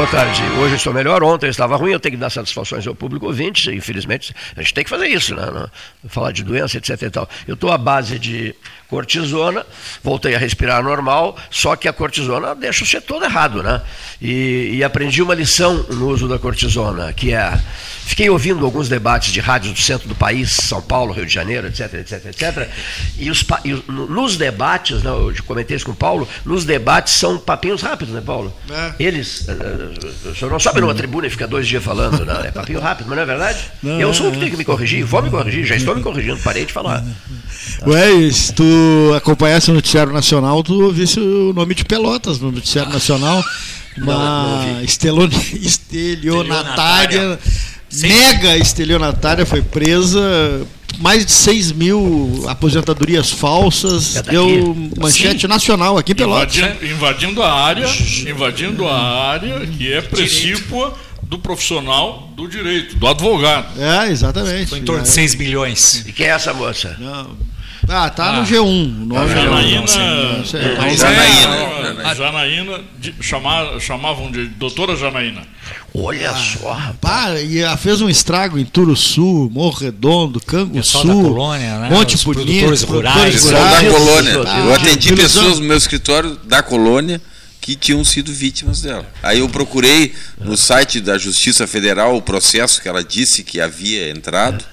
Boa tarde. Hoje estou melhor, ontem estava ruim, eu tenho que dar satisfações ao público ouvinte, infelizmente, a gente tem que fazer isso, né? Falar de doença, etc e tal. Eu estou à base de cortisona, voltei a respirar normal, só que a cortisona deixa você todo errado, né? E, e aprendi uma lição no uso da cortisona, que é Fiquei ouvindo alguns debates de rádios do centro do país, São Paulo, Rio de Janeiro, etc, etc, etc. E, os, e nos debates, né, eu comentei isso com o Paulo, nos debates são papinhos rápidos, né, Paulo? É. Eles, uh, o senhor não sobe numa tribuna e fica dois dias falando, né? é papinho rápido, mas não é verdade? Não, eu sou o que tem que me corrigir, vou me corrigir, já estou me corrigindo, parei de falar. Ué, se tu acompanhasse o Noticiário Nacional, tu ouvisse o nome de Pelotas no Noticiário Nacional, uma estelionatária mega estelionatária foi presa, mais de 6 mil aposentadorias falsas, é deu manchete Sim. nacional aqui pelo invadindo, invadindo a área, invadindo a área que é precípua do profissional do direito, do advogado. É, exatamente. Foi em torno de 6 milhões. E quem é essa moça? Não. Ah, tá ah, no G1. No Janaína. Janaína. Janaína chamavam de doutora Janaína. Olha ah, só, rapaz. e ela fez um estrago em Turuçu, Morro Redondo, Canguçu, da colônia, né? Monte Os Bonito, produtores rurais. Pessoal da colônia. eu atendi pessoas no meu escritório da colônia que tinham sido vítimas dela. Aí eu procurei no site da Justiça Federal o processo que ela disse que havia entrado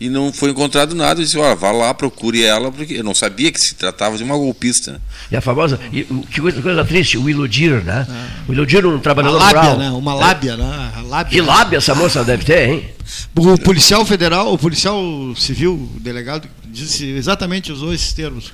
e não foi encontrado nada. Eu disse, olha, vá lá, procure ela, porque eu não sabia que se tratava de uma golpista. E a famosa, e, que coisa, coisa triste, o iludir, né? É. O iludir um trabalhador uma lábia, rural. Né? Uma lábia, é. né? A lábia. Que lábia essa moça deve ter, hein? O policial federal, o policial civil, o delegado, disse exatamente usou esses termos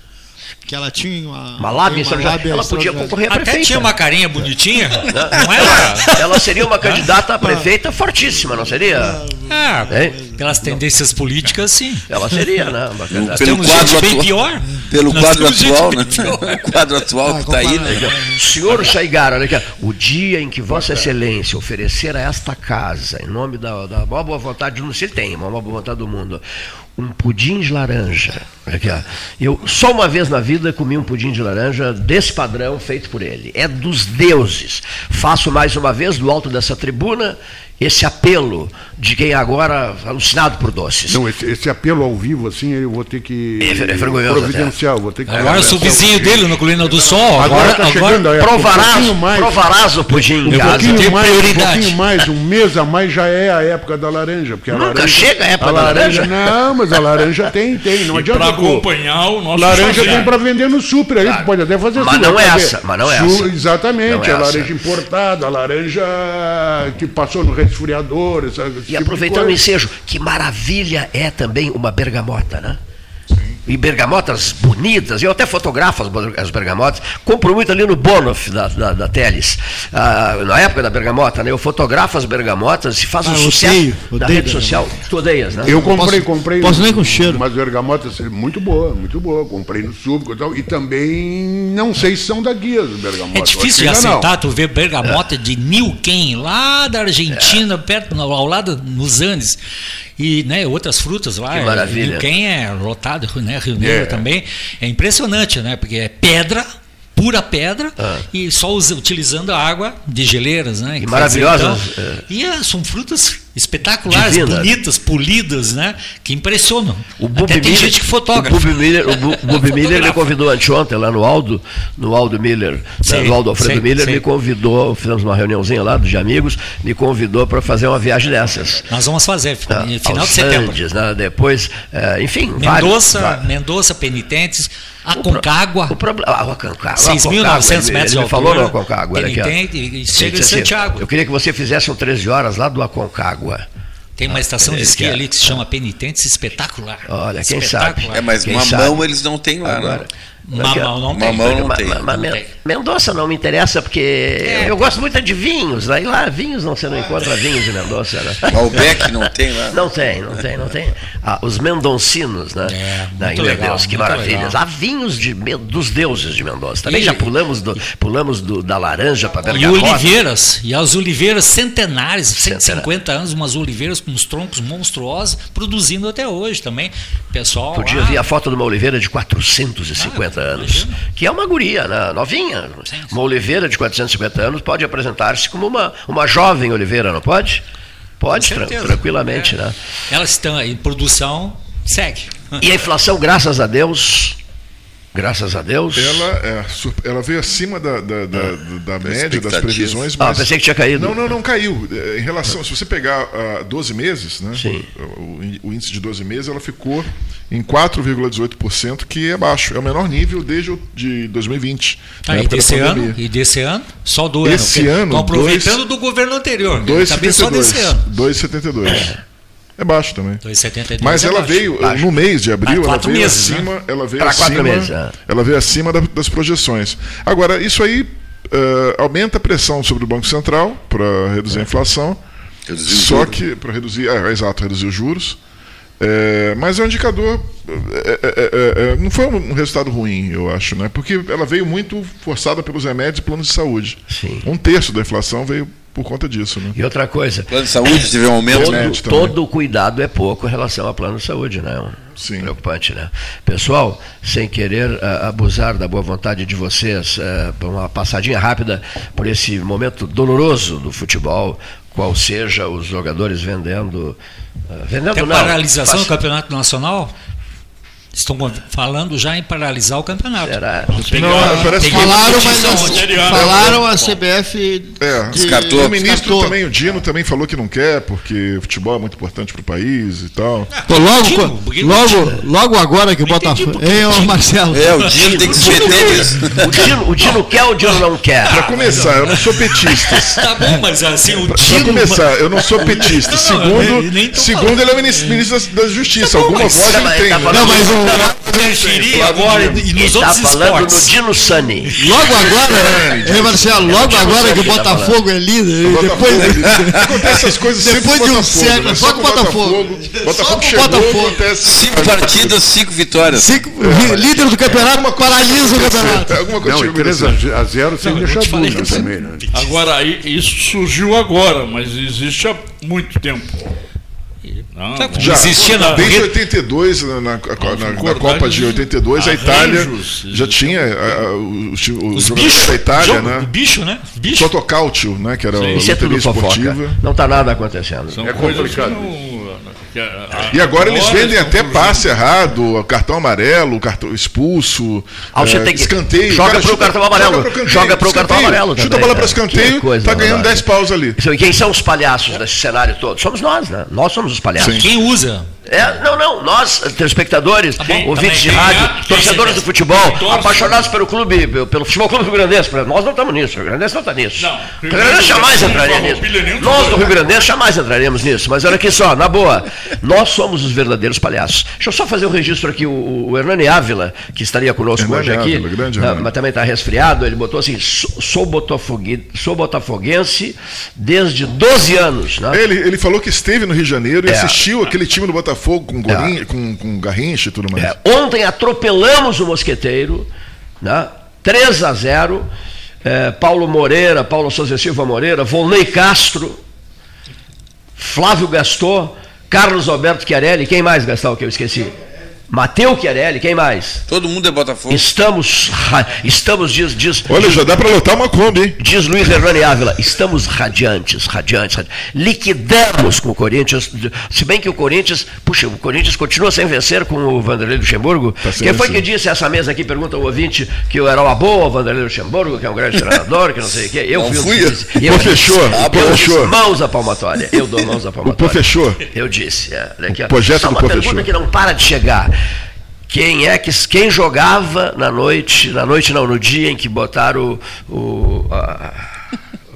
que ela tinha uma, uma lábia, uma lábia ela podia concorrer a Até prefeita. tinha uma carinha bonitinha, não era? Ela seria uma candidata a prefeita fortíssima, não seria? É, pelas tendências políticas, sim. Ela seria, né? Nós pelo temos quadro bem pior. Pelo quadro atual, né? O quadro atual que está aí, né? Senhor Saigara, olha aqui, o dia em que Vossa Excelência oferecer a esta casa, em nome da, da maior boa vontade, não se tem, a maior boa vontade do mundo, um pudim de laranja. Eu só uma vez na vida comi um pudim de laranja desse padrão feito por ele. É dos deuses. Faço mais uma vez do alto dessa tribuna esse apelo de quem agora alucinado por doces. Não, esse, esse apelo ao vivo, assim, eu vou ter que é, é providenciar. Vou ter que agora eu sou vizinho dele no Colina do Sol. Agora, agora, tá chegando, agora provarás, um mais, provarás o pudim em casa. Pouquinho mais, prioridade. Um pouquinho mais, um mês a mais já é a época da laranja. Porque a Nunca laranja, chega a época a laranja, da laranja. Não, mas a laranja tem, tem. Não adianta. Para acompanhar o nosso Laranja tem para vender no super aí, claro. pode até fazer Mas não é essa, mas não é essa. Exatamente, a laranja importada, a laranja que passou no esse e tipo aproveitando o ensejo, que maravilha é também uma bergamota, né? E bergamotas bonitas, eu até fotografo as, bergamotas, compro muito ali no Bonoff da, da, da Teles, ah, na época da bergamota, né, eu fotografo as bergamotas e faço ah, um sucesso odeio, da rede social, tu odeias, né? Eu comprei, posso, comprei posso nem com cheiro. umas bergamotas muito boa, muito boa, comprei no súbico e tal, e também não sei se são daqui as bergamotas. É difícil de acertar, não. tu vê bergamota é. de Nilquem, lá da Argentina, é. perto, ao lado, nos Andes, e né, outras frutas lá. Que maravilha. Quem é lotado, né? Rio Negro é. também. É impressionante, né? Porque é pedra, pura pedra ah. e só usa, utilizando a água de geleiras, né? E maravilhosas. Então, é. E é, são frutas espetaculares, Divina. bonitas, polidas, né? Que impressionam. O Bob Até Miller, tem gente que fotógrafa. O Bob Miller, o Bob Miller me convidou anteontem lá no Aldo, no Aldo Miller, sim, no Aldo Alfredo Miller, sim. me convidou, fizemos uma reuniãozinha lá de amigos, me convidou para fazer uma viagem dessas. Nós vamos fazer, ah, final de setembro. Né? Depois, é, enfim. Mendoza, vários, Mendoza, Penitentes. Aconcagua. O, problema. Ah, Aconcagua. 6.900 metros de altura. falou no Aconcagua. Penitente, e chega em Santiago. Eu queria que você fizesse um 13 horas lá do Aconcagua. Tem uma estação de esqui ali que se chama Penitentes Espetacular. Olha, quem sabe. É, mas quem mamão sabe? eles não têm lá, Agora, né? Mamão não tem. Mamão não tem. Ma, ma, Mendonça não me interessa porque é. eu gosto muito de vinhos. Aí lá, vinhos não você não encontra vinhos de Mendonça. Né? Malbec não tem lá? Não tem, não tem, não tem. Ah, os mendoncinos, né? É, muito meu legal, Deus, que maravilhas. Legal. Há vinhos de, dos deuses de Mendonça. Também e, já pulamos, do, pulamos do, da laranja para Bergamota. E oliveiras, e as oliveiras centenárias, 150 anos, umas oliveiras com uns troncos monstruosos, produzindo até hoje também. Pessoal. Podia ver a foto de uma oliveira de 450 450 anos, que é uma guria, né? novinha. Uma oliveira de 450 anos pode apresentar-se como uma, uma jovem oliveira, não pode? Pode, tra tranquilamente. É. Né? Elas estão em produção, segue. E a inflação, graças a Deus, Graças a Deus. Ela, é, ela veio acima da, da, da, da média, das previsões. Ah, mas... Ah, pensei que tinha caído. Não, não, não caiu. É, em relação, se você pegar uh, ah, 12 meses, né. O, o, índice de 12 meses, ela ficou em 4,18%, que é baixo. É o menor nível desde o, de 2020. Ah, né, e, desse ano, e desse ano? Só do Esse ano. Estão aproveitando dois, do governo anterior. 2,72. Só desse ano. 2,72. É. É baixo também. 2,72 Mas é ela baixo. veio, baixo. no mês de abril, ela veio, meses, acima, né? ela veio acima. Meses, é. Ela veio acima das projeções. Agora, isso aí uh, aumenta a pressão sobre o Banco Central para reduzir a inflação. Reduzir só juros. que. Para reduzir. É, exato, reduzir os juros. É, mas é um indicador. É, é, é, não foi um resultado ruim, eu acho, né? Porque ela veio muito forçada pelos remédios e planos de saúde. Sim. Um terço da inflação veio por conta disso. Né? E outra coisa. Plano de saúde teve um aumento. Todo, todo cuidado é pouco em relação ao plano de saúde, né? Sim. Preocupante, né? Pessoal, sem querer uh, abusar da boa vontade de vocês, uh, uma passadinha rápida por esse momento doloroso do futebol, qual seja os jogadores vendendo. Uh, vendendo Tem não, paralisação faz... do campeonato nacional? Estão falando já em paralisar o campeonato. Será? Não, parece que falaram, mas falaram a CBF é, descartou. O ministro descartou. também, o Dino também falou que não quer, porque o futebol é muito importante para o país e tal. Pô, logo, logo, logo agora que o Botafogo. Hein, ô Marcelo? É, o Dino tem que se meter nisso. O Dino, o Dino quer ou o Dino não quer? Para começar, eu não sou petista. tá bom, mas assim, o Dino. Para começar, eu não sou petista. Segundo, segundo ele é o ministro da Justiça. Alguma voz ele tem. Tá não, mas o interferir agora e nos tá outros falando esportes. no Dino Sani. Logo agora, é, Marcelo, logo agora que o Botafogo é líder. Depois, acontece essas coisas depois de um século. Só com o Botafogo. Botafogo chegou, Botafogo. Cinco partidas, cinco vitórias. Cinco, líder do campeonato, paralisa o campeonato. Alguma coisa não, 3 a 0 sem deixar dúvida também. Né? Agora, isso surgiu agora, mas existe há muito tempo. Não, já existia na desde 82 na, na, na, na Copa de 82 a Itália já tinha a, os, os, os bichos da Itália, jogo, né? Bicho, né? Bicho. Totocalcio, né? Que era Sim. a é tudo esportiva. Não está nada acontecendo. São é complicado. E agora eles vendem até passe errado, cartão amarelo, cartão expulso, ah, é, escanteio. Joga para o cartão amarelo. Joga para o cartão amarelo. Chuta a bola para escanteio, está ganhando 10 paus ali. E quem são os palhaços desse cenário todo? Somos nós, né? Nós somos os palhaços. Sim. Quem usa? É, não, não, nós, telespectadores, tá ouvintes de rádio, torcedores do futebol, apaixonados pelo clube, pelo futebol clube Rio Grandense, nós não estamos nisso, o Rio Grandense não está nisso. Não, o Rio Grandense jamais entraria nisso. Nós do Rio Grandense jamais entraríamos nisso, mas olha aqui só, na boa, nós somos os verdadeiros palhaços. Deixa eu só fazer um registro aqui, o, o Hernani Ávila, que estaria conosco Hernani hoje aqui, Ávila, grande, mas também está resfriado, ele botou assim, sou, botafogue, sou botafoguense desde 12 anos. Né? Ele, ele falou que esteve no Rio de Janeiro e é. assistiu aquele time do Botafogo Botafogo com, Gorin, é. com, com Garrincha e tudo mais. É. Ontem atropelamos o Mosqueteiro, né? 3 a 0. É, Paulo Moreira, Paulo Souza Silva Moreira, Volney Castro, Flávio Gastou, Carlos Alberto Chiarelli, quem mais, Gastão, que eu esqueci? Mateu Chiarelli, quem mais? Todo mundo é Botafogo. Estamos, estamos diz, diz Olha, já dá para lotar uma Kombi, hein? Diz Luiz Hernani Ávila, estamos radiantes, radiantes, radiantes, liquidamos com o Corinthians, se bem que o Corinthians, puxa, o Corinthians continua sem vencer com o Vanderlei Luxemburgo. Tá Quem foi que disse essa mesa aqui, pergunta o ouvinte, que eu era uma boa o Vanderlei Luxemburgo, que é um grande treinador, que não sei o quê. Eu não fui, fui o eu, fechou, eu fechou. mãos à palmatória, eu dou mãos à palmatória. O fechou. Eu disse, é, aqui, o projeto do uma pergunta que não para de chegar. Quem é que quem jogava na noite, na noite não, no dia em que botaram o, o a,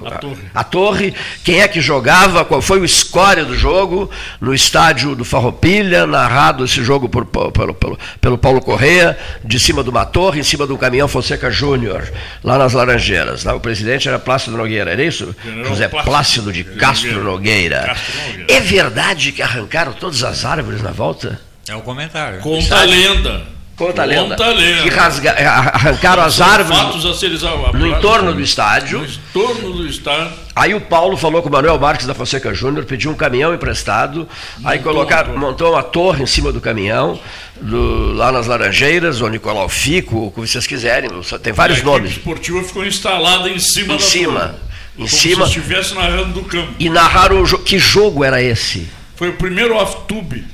a, torre. a, torre. Quem é que jogava? Qual foi o score do jogo no estádio do Farroupilha, narrado esse jogo por, pelo, pelo, pelo Paulo Correia, de cima de uma torre, em cima do caminhão Fonseca Júnior, lá nas Laranjeiras. Lá, o presidente era Plácido Nogueira, era isso? General José Plácido, Plácido de Castro Nogueira. Castro Nogueira. É verdade que arrancaram todas as árvores na volta? É o comentário. Conta a lenda. Conta a lenda. Conta a lenda. Que rasga, eh, arrancaram as árvores fatos a ser no entorno do estádio. No entorno do estádio. Aí o Paulo falou com o Manuel Marques da Fonseca Júnior, pediu um caminhão emprestado. Montou aí colocaram, uma montou uma torre em cima do caminhão, do, lá nas Laranjeiras, ou Nicolau Fico, o que vocês quiserem. Tem vários e a nomes. A esportiva ficou instalada em cima em da cima. Torre. Em Como cima. Se estivesse narrando do campo. E narraram o jo que jogo era esse? Foi o primeiro off-tube.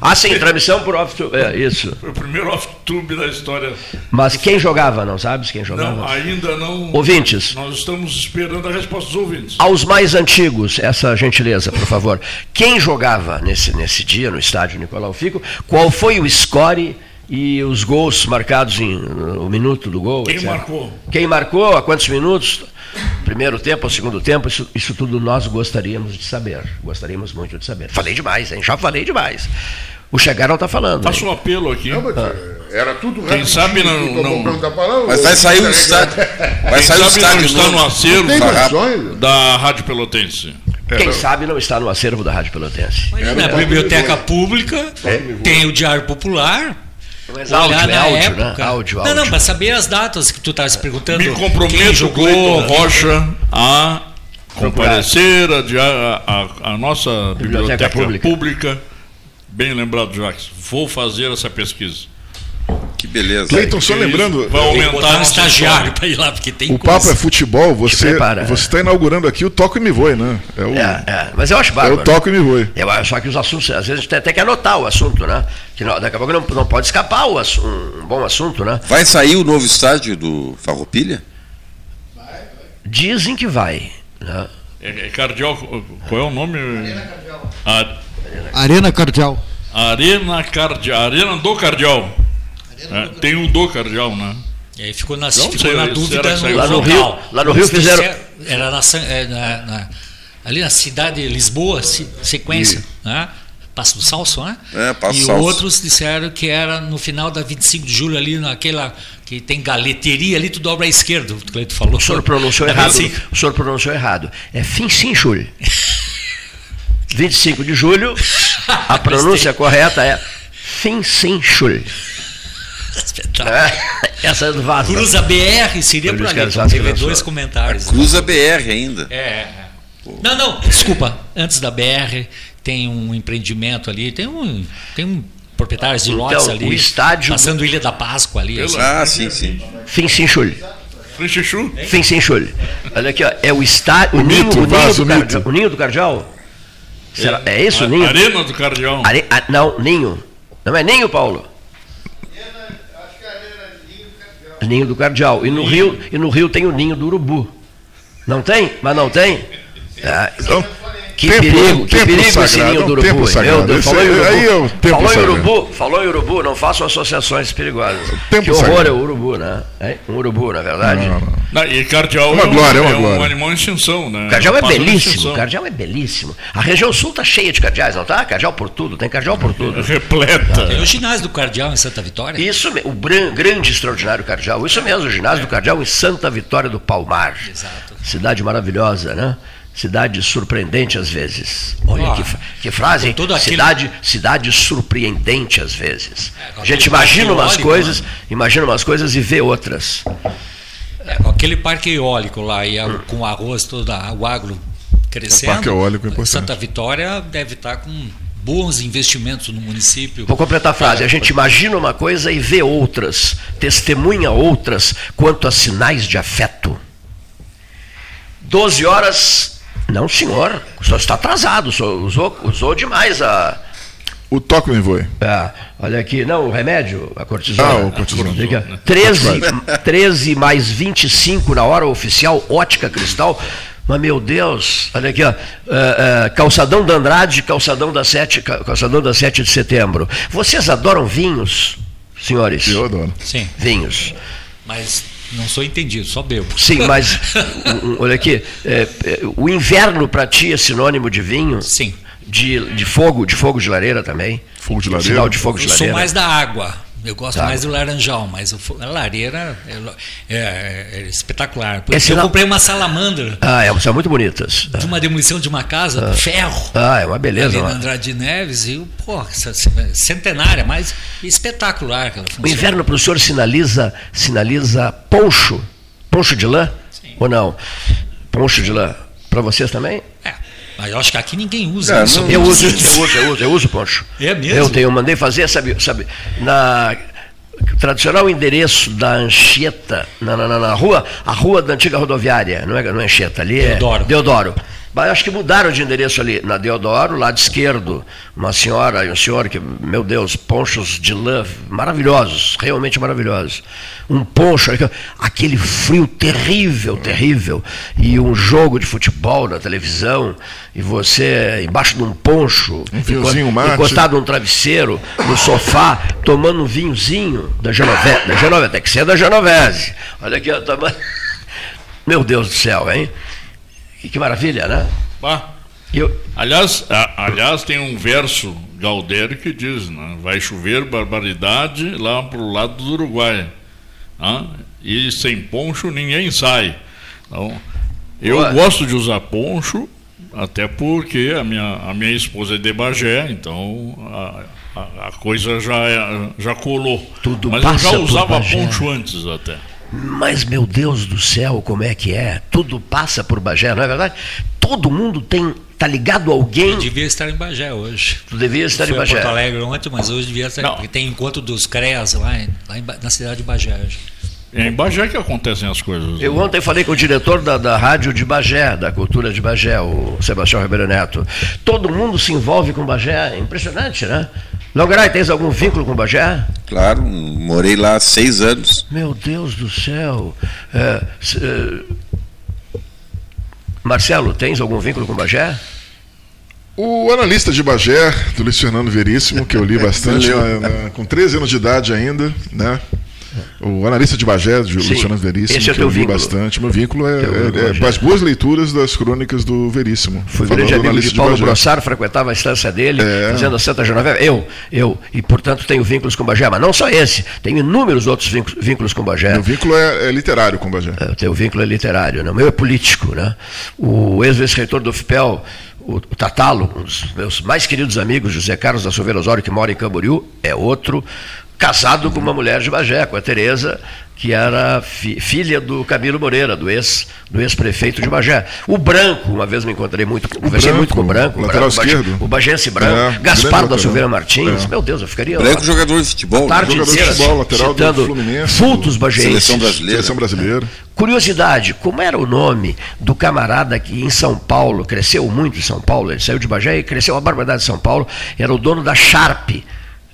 Ah, sim, transmissão por off-tube. É, isso. Foi o primeiro off-tube da história. Mas quem jogava, não sabes quem jogava? Não, ainda não. Ouvintes. Nós estamos esperando a resposta dos ouvintes. Aos mais antigos, essa gentileza, por favor. Quem jogava nesse, nesse dia no estádio Nicolau Fico? Qual foi o score e os gols marcados em o minuto do gol? Quem etc. marcou? Quem marcou? A quantos minutos? Primeiro tempo ou segundo tempo, isso, isso tudo nós gostaríamos de saber. Gostaríamos muito de saber. Falei demais, hein? Já falei demais. O Chegar não está falando. Faço um apelo aqui. Não, ah. Era tudo Quem sabe não. não... Tá mas vai sair o estádio. Vai sair o estádio. Não está no acervo da Rádio Pelotense. Quem sabe não está no acervo da Rádio Pelotense. Mas na biblioteca pública é. tem o Diário Popular mas áudio, é áudio, né? época. né? Áudio, áudio. Não, não, para saber as datas que tu estava se perguntando. Me comprometo, jogou, Rocha, a comparecer a, a, a, nossa biblioteca, biblioteca pública. pública. Bem lembrado, Jacques. Vou fazer essa pesquisa. Que beleza. Cleiton, só lembrando. Vai aumentar um estagiário para ir lá, porque tem O coisa. papo é futebol, você está inaugurando aqui o Toco e Me Voe, né? É, o, é, é, mas eu acho bárbaro. É o Toco e Me Voe. Eu, só que os assuntos, às vezes a gente tem até que anotar o assunto, né? Que não, daqui a pouco não, não pode escapar o, um bom assunto, né? Vai sair o novo estádio do Farroupilha? Dizem que vai. Né? É, é cardial, qual é o nome? Arena Cardial. A, Arena Cardial. Arena Cardial. Arena do Cardial. É, tem o do cardial, né? E aí ficou na, ficou sei, na dúvida no lá no Rio, lá no Rio fizeram era na, é, na, na, ali na cidade de Lisboa, sequência, né? Passo do Salso, né? É, Passo e Salso. outros disseram que era no final da 25 de julho ali naquela que tem galeteria ali tu dobra à esquerda, o Cleito falou. O senhor pronunciou errado. O senhor pronunciou errado. É fim sim, julho. 25 de julho, a pronúncia correta é fim sim, julho. Espetáculo. É, essa é do Vasco. Cruza BR seria por ali. Teve dois comentários. A Cruza BR ainda. É. é. Não, não, desculpa. Antes da BR tem um empreendimento ali, tem um, tem um proprietários de então, lotes ali. O estádio. Passando Ilha da Páscoa ali. Assim. Ah, sim, sim. Fim chulho. Fim sem chulho. Olha aqui, ó, é o estádio. O, o, ninho, o, ninho do Cardial, o ninho do Cardial? Será, é, é isso, o ninho? Arena do Cardial. Are, a, não, ninho. Não é ninho, Paulo? Ninho do Cardeal. E no, Rio, e no Rio tem o ninho do urubu. Não tem? Mas não tem? Então, que tempo, perigo, que perigo sagrado, esse ninho do urubu. Meu Deus, falou em urubu. Aí é o tempo falou, em urubu falou em urubu, não façam associações perigosas. Tempo que horror sagrado. é o urubu, né? É um urubu, na é verdade. Não, não, não. e cardeal uma é, glória, é, uma é glória. um animal em extinção, né? Cardeal é belíssimo, cardeal é belíssimo. A região sul está cheia de cardeais, não tá? Cardeal por tudo, tem cardeal por tudo. Repleta. Tem o ginásio do cardeal em Santa Vitória. Isso, o grande, extraordinário cardeal. Isso mesmo, o ginásio do cardeal em Santa Vitória do Palmar. Exato. Cidade maravilhosa, né? Cidade surpreendente às vezes. Olha que, que, frase, cidade, aquele... cidade surpreendente às vezes. É, a gente imagina umas eólico, coisas, né? imagina umas coisas e vê outras. É, com aquele parque eólico lá e a, hum. com arroz todo o agro crescendo. O parque eólico é importante. Santa Vitória deve estar com bons investimentos no município. Vou completar a frase. A gente imagina uma coisa e vê outras, testemunha outras quanto a sinais de afeto. 12 horas. Não, senhor. O senhor está atrasado. usou, usou demais a. O toque me voe. É, olha aqui, não, o remédio, a cortisona. Ah, o cortisona. 13, 13 mais 25 na hora oficial, ótica cristal. Mas, meu Deus, olha aqui, ó, uh, uh, Calçadão da Andrade, Calçadão da 7, Calçadão da 7 de setembro. Vocês adoram vinhos, senhores? Eu adoro. Sim. Vinhos. Mas não sou entendido, só bebo. Sim, mas olha aqui, é, é, o inverno para ti é sinônimo de vinho? Sim. De, de fogo, de fogo de lareira também? Fogo de lareira? Sinal de fogo de Eu lareira. sou mais da água. Eu gosto tá. mais do laranjal, mas a lareira é, é, é espetacular. Por isso eu comprei uma salamandra. Ah, é, são muito bonitas. De uma demolição de uma casa, ah. ferro. Ah, é uma beleza. Ali na Andrade Neves, e, pô, centenária, mas espetacular. o inverno para o senhor sinaliza, sinaliza poncho? Poncho de lã? Sim. Ou não? Poncho de lã. Para vocês também? É. Mas eu acho que aqui ninguém usa é, isso. Eu uso, eu uso, eu uso, eu uso poncho. É mesmo? Eu tenho, mandei fazer, sabe, sabe, na tradicional endereço da Anchieta, na, na, na, rua, a rua da antiga rodoviária, não é, não é Anchieta, ali é Deodoro. Deodoro. Mas acho que mudaram de endereço ali, na Deodoro, lado esquerdo, uma senhora e um senhor que, meu Deus, ponchos de lã maravilhosos, realmente maravilhosos. Um poncho, aquele frio terrível, terrível, e um jogo de futebol na televisão, e você embaixo de um poncho, um fiozinho mate. encostado num travesseiro, no sofá, tomando um vinhozinho da Genovese, da Genovese, tem que ser da Genovese. Olha aqui, tomando... Meu Deus do céu, hein? Que, que maravilha, né? Bah. Eu... Aliás, a, aliás, tem um verso Galdério que diz, né? vai chover barbaridade lá para o lado do Uruguai. Né? E sem poncho ninguém sai. Então, eu Boa. gosto de usar poncho, até porque a minha, a minha esposa é de Bagé, então a, a, a coisa já, já colou. Tudo Mas eu já usava poncho antes até. Mas, meu Deus do céu, como é que é? Tudo passa por Bagé, não é verdade? Todo mundo tem tá ligado a alguém. Eu devia estar em Bagé hoje. Tu devia estar em Bagé. Porto Alegre ontem, mas hoje devia estar. Não. Porque tem encontro dos CREAS lá, lá em, na cidade de Bagé hoje. É em Bagé que acontecem as coisas. Eu ontem falei com o diretor da, da rádio de Bagé, da cultura de Bagé, o Sebastião Ribeiro Neto. Todo mundo se envolve com Bagé, é impressionante, né? Longaray, tens algum vínculo com Bagé? Claro, morei lá há seis anos. Meu Deus do céu. É, é... Marcelo, tens algum vínculo com Bagé? O analista de Bagé, do Luiz Fernando Veríssimo, que eu li bastante, na, na, com 13 anos de idade ainda, né? O analista de Bagé, de Luciano Veríssimo, esse é que eu vi bastante. Meu vínculo é, é, é, as boas leituras das crônicas do Veríssimo. Fui grande amigo de Paulo Brossaro, frequentava a estância dele, é. fazendo a Santa Genoveva. Eu, eu, e portanto tenho vínculos com Bagé, mas não só esse, tenho inúmeros outros vínculos com Bagé. Meu vínculo é, é literário com Bagé. É, o teu vínculo é literário, né? o meu é político. Né? O ex-reitor do FIPEL, o Tatalo, um dos meus mais queridos amigos, José Carlos da Silveira Osório, que mora em Camboriú, é outro casado com uma mulher de Bagé, com a Tereza, que era fi, filha do Camilo Moreira, do ex do ex-prefeito de Bagé. O Branco, uma vez me encontrei muito, conversei muito com o Branco, lateral o Branco, esquerdo. o Bagense Branco, é, Gaspar da Silveira Martins, é. meu Deus, eu ficaria Branco jogador de futebol, tarde jogador inteira, de futebol, lateral do Fluminense, fultos bagenses. Seleção brasileira. Seleção brasileira. Curiosidade, como era o nome do camarada que em São Paulo cresceu muito em São Paulo, ele saiu de Bagé e cresceu a barbaridade de São Paulo, era o dono da Sharp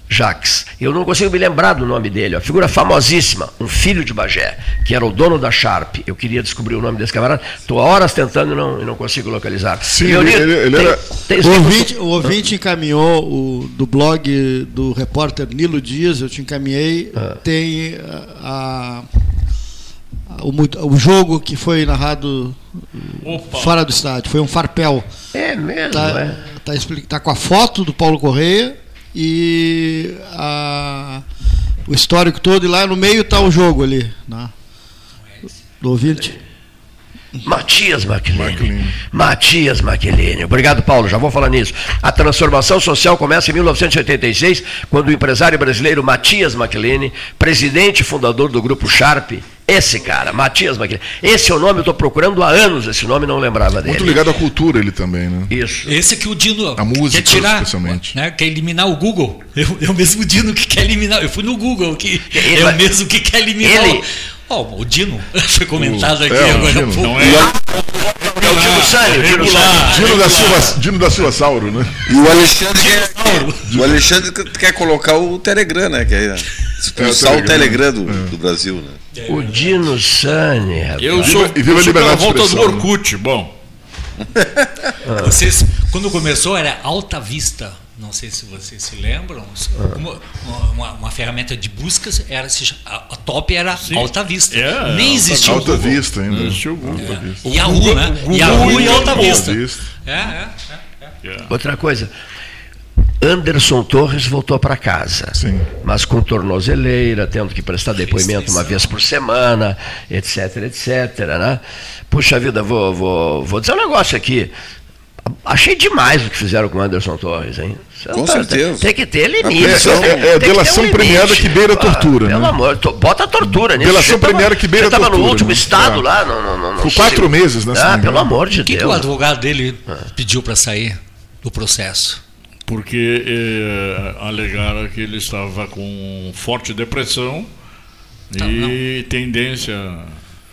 Jacques. Eu não consigo me lembrar do nome dele, uma figura famosíssima, um filho de Bagé, que era o dono da Sharp. Eu queria descobrir o nome desse camarada. Estou há horas tentando e não, não consigo localizar. Sim, ele, ele, ele tem, era... Tem, o, ouvinte, o ouvinte encaminhou o, do blog do repórter Nilo Dias, eu te encaminhei, ah. tem a, a, o, o, jogo que foi narrado Opa. fora do estádio, foi um farpel. É mesmo, tá, é. Tá, tá com a foto do Paulo Correia e a, o histórico todo, e lá no meio está o jogo ali, né? do ouvinte. Matias Maquilini. Matias Maquilini. Obrigado, Paulo. Já vou falar nisso. A transformação social começa em 1986, quando o empresário brasileiro Matias Maquilini, presidente e fundador do grupo Sharp, Esse cara, Matias Maquilha. Esse é o nome, eu estou procurando há anos esse nome, não lembrava dele. Muito ligado à cultura ele também, né? Isso. Esse que o Dino a música, quer tirar, especialmente. Né, quer eliminar o Google. Eu, é o mesmo Dino que quer eliminar. Eu fui no Google, que ele, é o mesmo que quer eliminar. Ele, Oh, o Dino foi comentado o, aqui é, agora Dino. Não é, é o Dino Sani, o Dino. Dino da Silva, Dino da Silva Sauro, né? E o Alexandre quer, o Alexandre quer colocar o Telegram, né? Quer expulsar é, o Telegram, do, é. do Brasil, né? O Dino Sani, rapaz. Eu sou, e viva a liberdade volta do Orkut, bom. Vocês, quando começou era Alta Vista não sei se vocês se lembram, uma, uma, uma ferramenta de buscas era a, top era Sim. Alta Vista. É, Nem existia Alta o Google. Vista ainda. Não existia o Google. É. Vista. Yahoo, né? Google Yahoo e Alta Vista. Vista. É, é, é, é, Outra coisa. Anderson Torres voltou para casa, Sim. mas com tornozeleira, tendo que prestar depoimento uma vez por semana, etc, etc. Né? Puxa vida, vou, vou, vou dizer um negócio aqui. Achei demais o que fizeram com o Anderson Torres, hein? Com tá, certeza. Tem que ter limite. É, é, é delação um premiada que beira a tortura. Ah, pelo né? amor, to, bota a tortura nisso. Delação premiada que beira a tortura. estava no último né? estado é. lá. Não, não, não, Por quatro meses, né? Ah, pelo amor de Deus. O que, que o advogado dele pediu para sair do processo? Porque eh, alegaram que ele estava com forte depressão não, e não. tendência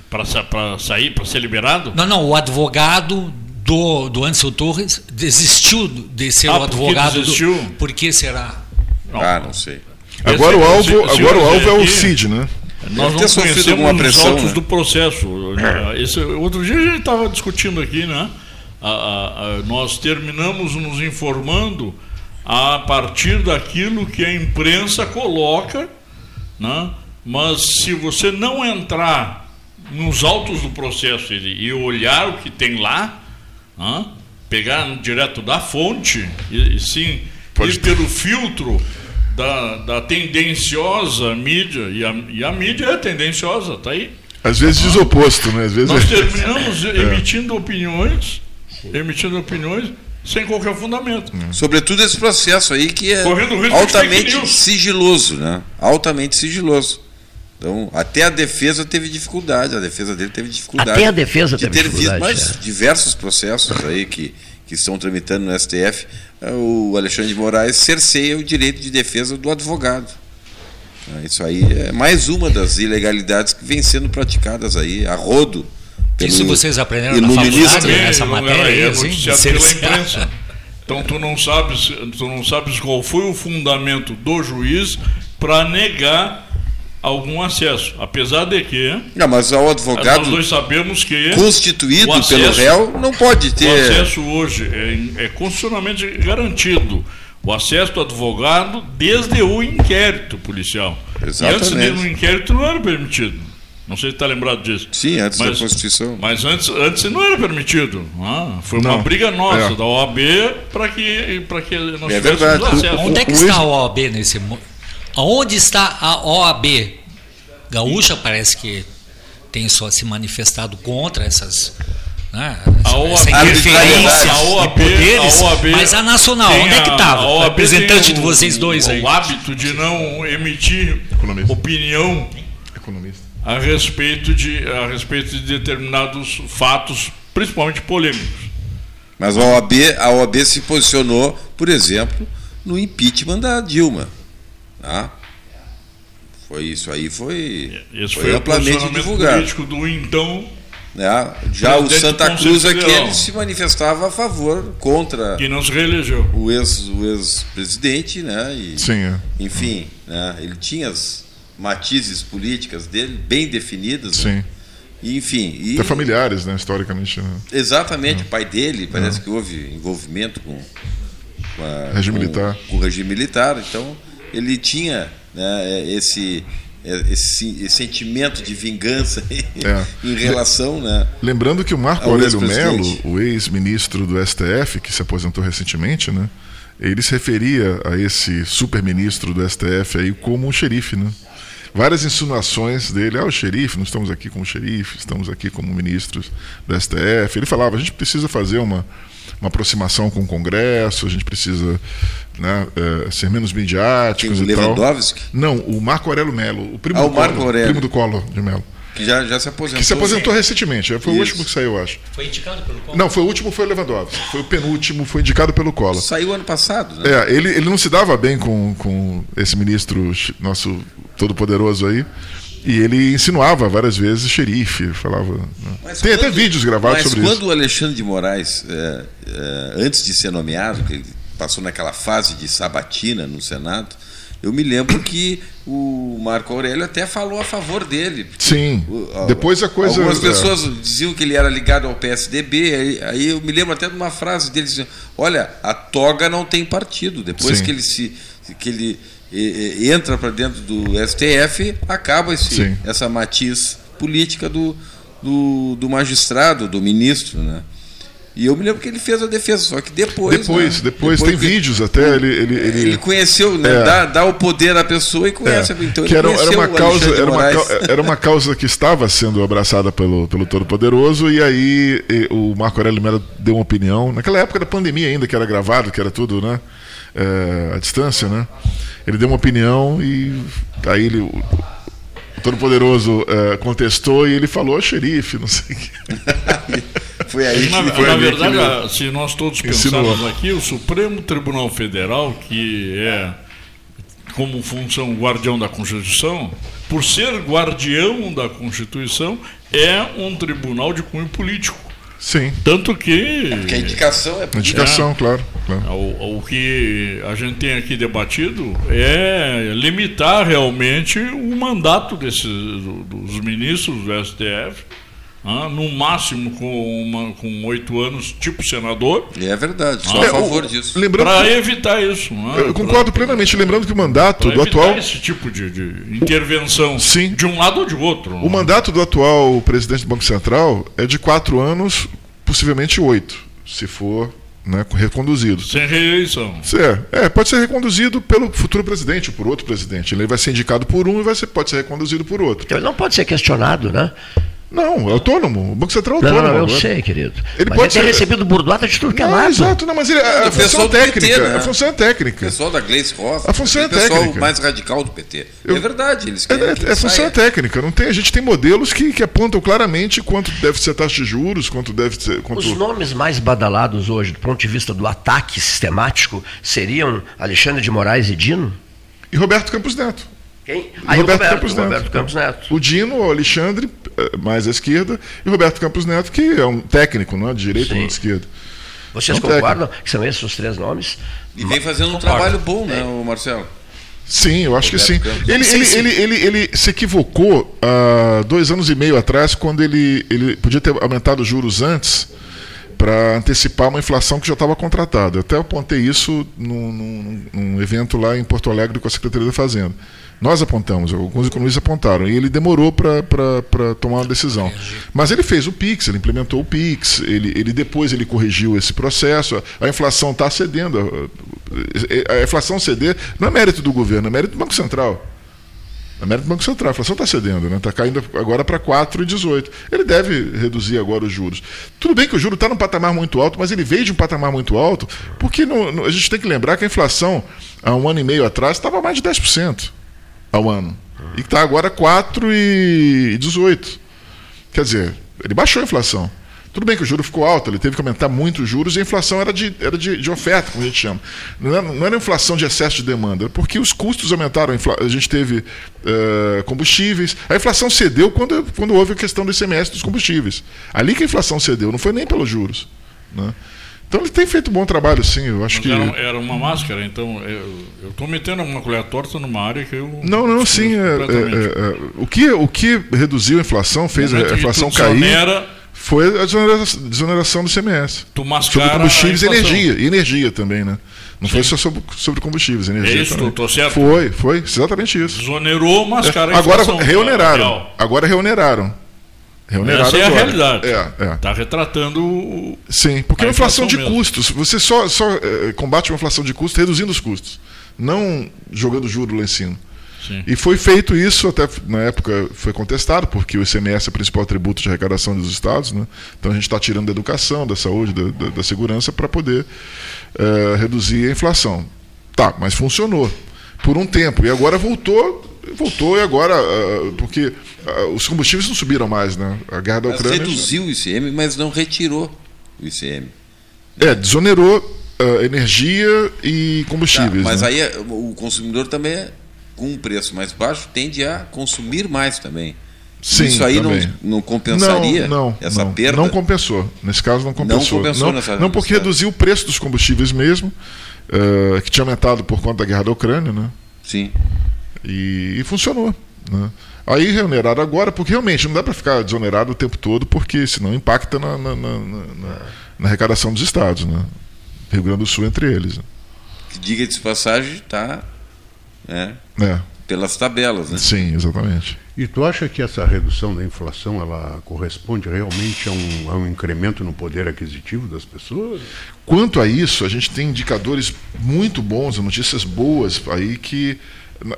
para sair, para ser liberado? Não, não, o advogado do, do Anderson Torres desistiu de ser ah, o advogado desistiu? do. Por que será? Não. Ah, não sei. Agora o alvo, agora o alvo é o CID, né? Nós não conhecemos pressão, os autos né? do processo. Esse, outro dia a gente estava discutindo aqui, né? A, a, a, nós terminamos nos informando a partir daquilo que a imprensa coloca, né? mas se você não entrar nos autos do processo e olhar o que tem lá, pegar direto da fonte e, e sim Pode ir ter. pelo filtro da, da tendenciosa mídia, e a, e a mídia é tendenciosa, tá aí. Às vezes diz oposto, né? Às vezes Nós é- terminamos é. emitindo opiniões, emitindo opiniões sem qualquer fundamento. Hum. Sobretudo esse processo aí que é altamente sigiloso, né? Altamente sigiloso. Então, até a defesa teve dificuldade, a defesa dele teve dificuldade. Até a defesa de teve ter dificuldade. mais é. diversos processos aí que, que estão tramitando no STF. O Alexandre de Moraes cerceia o direito de defesa do advogado. Ah, isso aí é mais uma das ilegalidades que vem sendo praticadas aí, a rodo. Isso vocês aprenderam na faculdade, nessa matéria? É, é pela imprensa. Então tu não sabes, tu não sabes qual foi o fundamento do juiz para negar algum acesso. Apesar de que. Não, mas o advogado. Nós dois sabemos que. Constituído acesso, pelo réu não pode ter. O acesso hoje é, é constitucionalmente garantido. O acesso do advogado desde o inquérito policial. Exatamente. E antes do inquérito não era permitido. Não sei se está lembrado disso. Sim, antes mas, da Constituição. Mas antes, antes não era permitido. Ah, foi uma não. briga nossa, é. da OAB, para que, que nós é verdade. acesso. Onde é que está a OAB nesse Aonde está a OAB? Gaúcha parece que tem só se manifestado contra essas. Né, essa, OAB, essa interferência a OAB, poderes, a OAB mas a nacional, onde é que estava? O representante de vocês dois aí. O hábito de não emitir Economista. opinião. A respeito de a respeito de determinados fatos, principalmente polêmicos. Mas a OAB, a OAB se posicionou, por exemplo, no impeachment da Dilma. Tá? Foi isso aí, foi, Esse foi, foi amplamente divulgado. político do então. É, já o Santa Cruz aquele se manifestava a favor, contra. Que não se reelegeu. O ex-presidente, ex né? E, Sim. É. Enfim, né, ele tinha as matizes políticas dele bem definidas. Né? Sim. Né? E, enfim. E, Até familiares, né, historicamente. Né? Exatamente, é. o pai dele, parece é. que houve envolvimento com, com, a, regime com, militar. com o regime militar. Então, ele tinha né, esse, esse, esse, sentimento de vingança é. em relação. Né, Lembrando que o Marco Aurélio Melo, o ex-ministro do STF, que se aposentou recentemente, né, ele se referia a esse super-ministro do STF aí como um xerife. Né? Várias insinuações dele, ah, o xerife, não estamos aqui como xerife, estamos aqui como ministros do STF. Ele falava, a gente precisa fazer uma uma aproximação com o Congresso, a gente precisa né, é, ser menos midiáticos Quem, e Lewandowski? tal. Não, o Marco Aurélio Melo, o primo ah, do o Marco Collor, Aurélio. primo do Collor de Melo. já, já se aposentou. Que se aposentou recentemente. Foi Isso. o último que saiu, acho. Foi indicado pelo Collor? Não, foi o último, foi o Lewandowski. Foi o penúltimo, foi indicado pelo Collor. Saiu ano passado, né? É, ele, ele não se dava bem com, com esse ministro, nosso todo-poderoso aí. E ele insinuava várias vezes xerife, falava. Né? Tem quando, até vídeos gravados sobre isso. Mas quando o Alexandre de Moraes, é, é, antes de ser nomeado, que ele passou naquela fase de sabatina no Senado, eu me lembro que o Marco Aurélio até falou a favor dele. Sim. O, Depois a coisa. Algumas é. pessoas diziam que ele era ligado ao PSDB. Aí, aí, eu me lembro até de uma frase dele dizendo: Olha, a toga não tem partido. Depois Sim. que ele se. que ele e, e, entra para dentro do STF, acaba esse, essa matiz política do, do, do magistrado, do ministro. Né? E eu me lembro que ele fez a defesa, só que depois. Depois, né? depois, depois, tem vídeos até. Ele, ele, ele... ele conheceu, né? É. Dá, dá o poder à pessoa e conhece. É. Então que era, era, uma causa, era, uma, era uma causa que estava sendo abraçada pelo, pelo Todo-Poderoso, e aí e, o Marco Aurélio Mello deu uma opinião. Naquela época da pandemia ainda, que era gravado, que era tudo, né? É, à distância, né? Ele deu uma opinião e aí ele. O Todo-Poderoso é, contestou e ele falou, xerife, não sei o que. Foi aí que, na, foi na verdade, ele... se nós todos pensarmos aqui, o Supremo Tribunal Federal, que é como função guardião da Constituição, por ser guardião da Constituição, é um tribunal de cunho político. Sim. Tanto que. É porque a indicação é. Indicação, é, claro. claro. O, o, que a gente tem aqui debatido é limitar realmente o mandato desses, dos ministros do STF ah, no máximo com, uma, com oito anos, tipo senador. É verdade, sou ah, a favor disso. Para evitar isso. Ah, eu concordo pra, plenamente. Lembrando que o mandato do atual. esse tipo de, de, intervenção Sim. de um lado ou de outro. O mandato do atual presidente do Banco Central é de quatro anos, possivelmente oito, se for né, reconduzido. Sem reeleição. É, é, pode ser reconduzido pelo futuro presidente ou por outro presidente. Ele vai ser indicado por um e vai ser, pode ser reconduzido por outro. Então ele não pode ser questionado, né? Não, é autônomo. O Banco Central é autônomo. Não, não, eu agora. sei, querido. Ele mas pode ter recebido burdoada de tudo que é lado. Exato, não, mas ele, a, a função técnica. PT, né? A função é técnica. O pessoal da Gleice Ross. A função é técnica. O pessoal mais radical do PT. Eu, é verdade, eles querem. É, que é, a função é técnica. Não tem, a gente tem modelos que, que apontam claramente quanto deve ser a taxa de juros, quanto deve ser. Quanto... Os nomes mais badalados hoje, do ponto de vista do ataque sistemático, seriam Alexandre de Moraes e Dino? E Roberto Campos Neto. Quem? Aí Roberto, Roberto, Campos, Roberto Neto. Campos Neto. O Dino, o Alexandre, eh, mais à esquerda, e o Roberto Campos Neto, que é um técnico, não é? de direita ou de esquerda. Vocês é um concordam técnico. que são esses os três nomes? E vem fazendo um trabalho bom, né, o Marcelo? Sim, eu acho que sim. Ele, ele, ele, ele, ele se equivocou há uh, dois anos e meio atrás, quando ele, ele podia ter aumentado os juros antes para antecipar uma inflação que já estava contratada. Eu até apontei isso num, num, num evento lá em Porto Alegre com a Secretaria da Fazenda. Nós apontamos, alguns economistas apontaram, e ele demorou para tomar uma decisão. Mas ele fez o PIX, ele implementou o PIX, ele, ele depois ele corrigiu esse processo, a inflação está cedendo. A inflação ceder não é mérito do governo, é mérito do Banco Central. É mérito do Banco Central, a inflação está cedendo, está né? Tá caindo agora para 4,18. Ele deve reduzir agora os juros. Tudo bem que o juro está num patamar muito alto, mas ele veio de um patamar muito alto, porque a gente tem que lembrar que a inflação, há um ano e meio atrás, estava mais de 10% ao ano. E está agora 4,18. Quer dizer, ele baixou a inflação. Tudo bem que o juro ficou alto, ele teve que aumentar muito os juros e a inflação era de, era de, de oferta, como a gente chama. Não era, não era inflação de excesso de demanda, porque os custos aumentaram. A gente teve uh, combustíveis. A inflação cedeu quando, quando houve a questão do ICMS dos combustíveis. Ali que a inflação cedeu, não foi nem pelos juros. Né? Então ele tem feito um bom trabalho, sim. Eu acho Mas que. Era, era, uma máscara, então eu estou metendo uma colher torta numa área que eu. Não, não, sim. É, é, é, o, que, o que reduziu a inflação, fez a inflação cair. Foi a desoneração do CMS. Tu sobre combustíveis e energia. E energia também, né? Não Sim. foi só sobre, sobre combustíveis, energia. É isso, estou certo? Foi, foi, exatamente isso. Desonerou, mascara é. Agora reoneraram. Agora reoneraram. Remunerado Essa é agora. a realidade. Está é, é. retratando. Sim, porque a, a inflação, inflação, de mesmo. custos. Você só, só é, combate uma inflação de custos reduzindo os custos, não jogando juro lá em cima. Sim. E foi feito isso, até na época foi contestado, porque o ICMS é o principal tributo de arrecadação dos estados, né? então a gente está tirando da educação, da saúde, da, da, da segurança para poder é, reduzir a inflação. Tá, mas funcionou por um tempo e agora voltou voltou e agora, uh, porque uh, os combustíveis não subiram mais, né? A guerra da mas Ucrânia. reduziu o ICM, mas não retirou o ICM. É, desonerou uh, energia e combustíveis. Tá, mas né? aí o consumidor também, é, com um preço mais baixo, tende a consumir mais também. Sim, Isso aí não, não compensaria não, não, essa não, perda? Não compensou. Nesse caso não compensou. Não compensou nessa Não porque reduziu o preço dos combustíveis mesmo, uh, que tinha aumentado por conta da guerra da Ucrânia, né? Sim. E, e funcionou. Né? Aí reoneraram agora, porque realmente não dá para ficar desonerado o tempo todo, porque senão impacta na, na, na, na arrecadação dos estados, né? Rio Grande do Sul entre eles. Né? Diga de passagem, está né? é. pelas tabelas. Né? Sim, exatamente. E tu acha que essa redução da inflação ela corresponde realmente a um, a um incremento no poder aquisitivo das pessoas? Quanto a isso, a gente tem indicadores muito bons, notícias boas aí que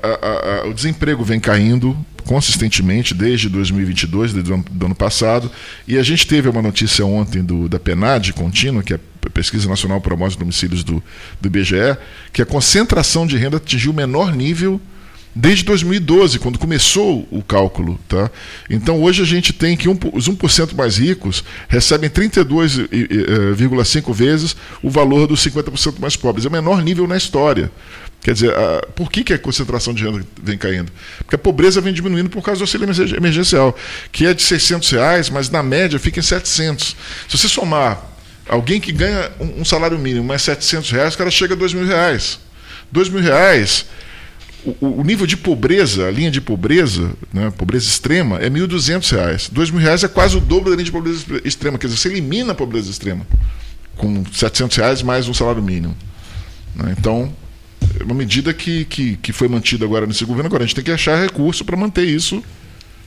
a, a, o desemprego vem caindo consistentemente desde 2022, desde do ano passado, e a gente teve uma notícia ontem do, da PNAD contínua, que é a Pesquisa Nacional para Amostras de Domicílios do, do IBGE, que a concentração de renda atingiu o menor nível desde 2012, quando começou o cálculo. Tá? Então hoje a gente tem que um, os 1% mais ricos recebem 32,5 vezes o valor dos 50% mais pobres. É o menor nível na história. Quer dizer, a, por que, que a concentração de renda vem caindo? Porque a pobreza vem diminuindo por causa do auxílio emergencial, que é de 600 reais, mas na média fica em 700. Se você somar alguém que ganha um, um salário mínimo mais 700 reais, o cara chega a 2 mil reais. 2 mil reais o, o, nível de pobreza, a linha de pobreza, né, pobreza extrema, é R$ 1.200. R$ 2.000 é quase o dobro da linha de pobreza extrema. Quer dizer, você elimina a pobreza extrema com 700 reais mais um salário mínimo. Né? Então, uma medida que, que, que foi mantida agora nesse governo. Agora, a gente tem que achar recurso para manter isso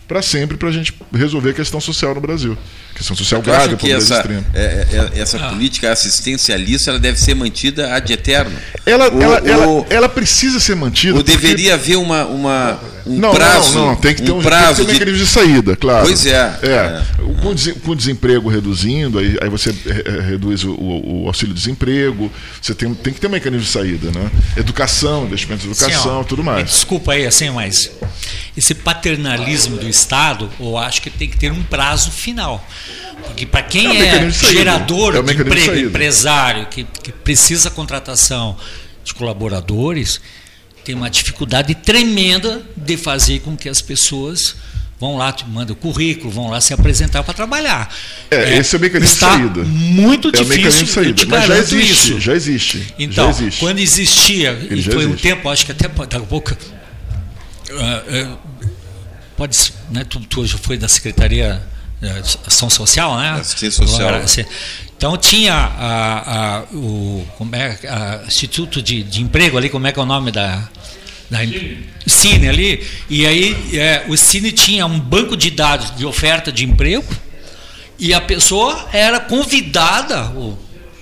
para sempre para a gente resolver a questão social no Brasil. A questão social grave, a pobreza essa, extrema. É, é, essa ah. política assistencialista ela deve ser mantida ad eterno. Ela, o, ela, o, ela, ela, precisa ser mantida. Ou porque... deveria haver uma, uma, um não, prazo. Não, não, tem que ter um, um prazo tem que ter um mecanismo de... de saída, claro. Pois é. é. é. Com, o desemprego reduzindo, aí, aí você reduz o, o auxílio-desemprego, você tem, tem que ter um mecanismo de saída, né? Educação, investimento em educação, Sim, tudo mais. Desculpa aí, assim, mas esse paternalismo do Estado, eu acho que tem que ter um prazo final. Porque para quem é, é gerador é de emprego, de empresário, que, que precisa contratação de colaboradores, tem uma dificuldade tremenda de fazer com que as pessoas vão lá, mandam o currículo, vão lá se apresentar para trabalhar. É, é, esse é o mecanismo está de saída. Muito é difícil. de saída. Mas já existe, isso. já existe. Então, já existe. quando existia, Ele e foi existe. um tempo, acho que até daqui a pouco. Uh, uh, pode, né, tu, tu já foi da Secretaria de Ação Social, né? Assistência Social. Agora, assim, então tinha a, a, o é, a Instituto de, de Emprego ali, como é que é o nome da, da Cine ali, e aí é, o Cine tinha um banco de dados de oferta de emprego e a pessoa era convidada, o,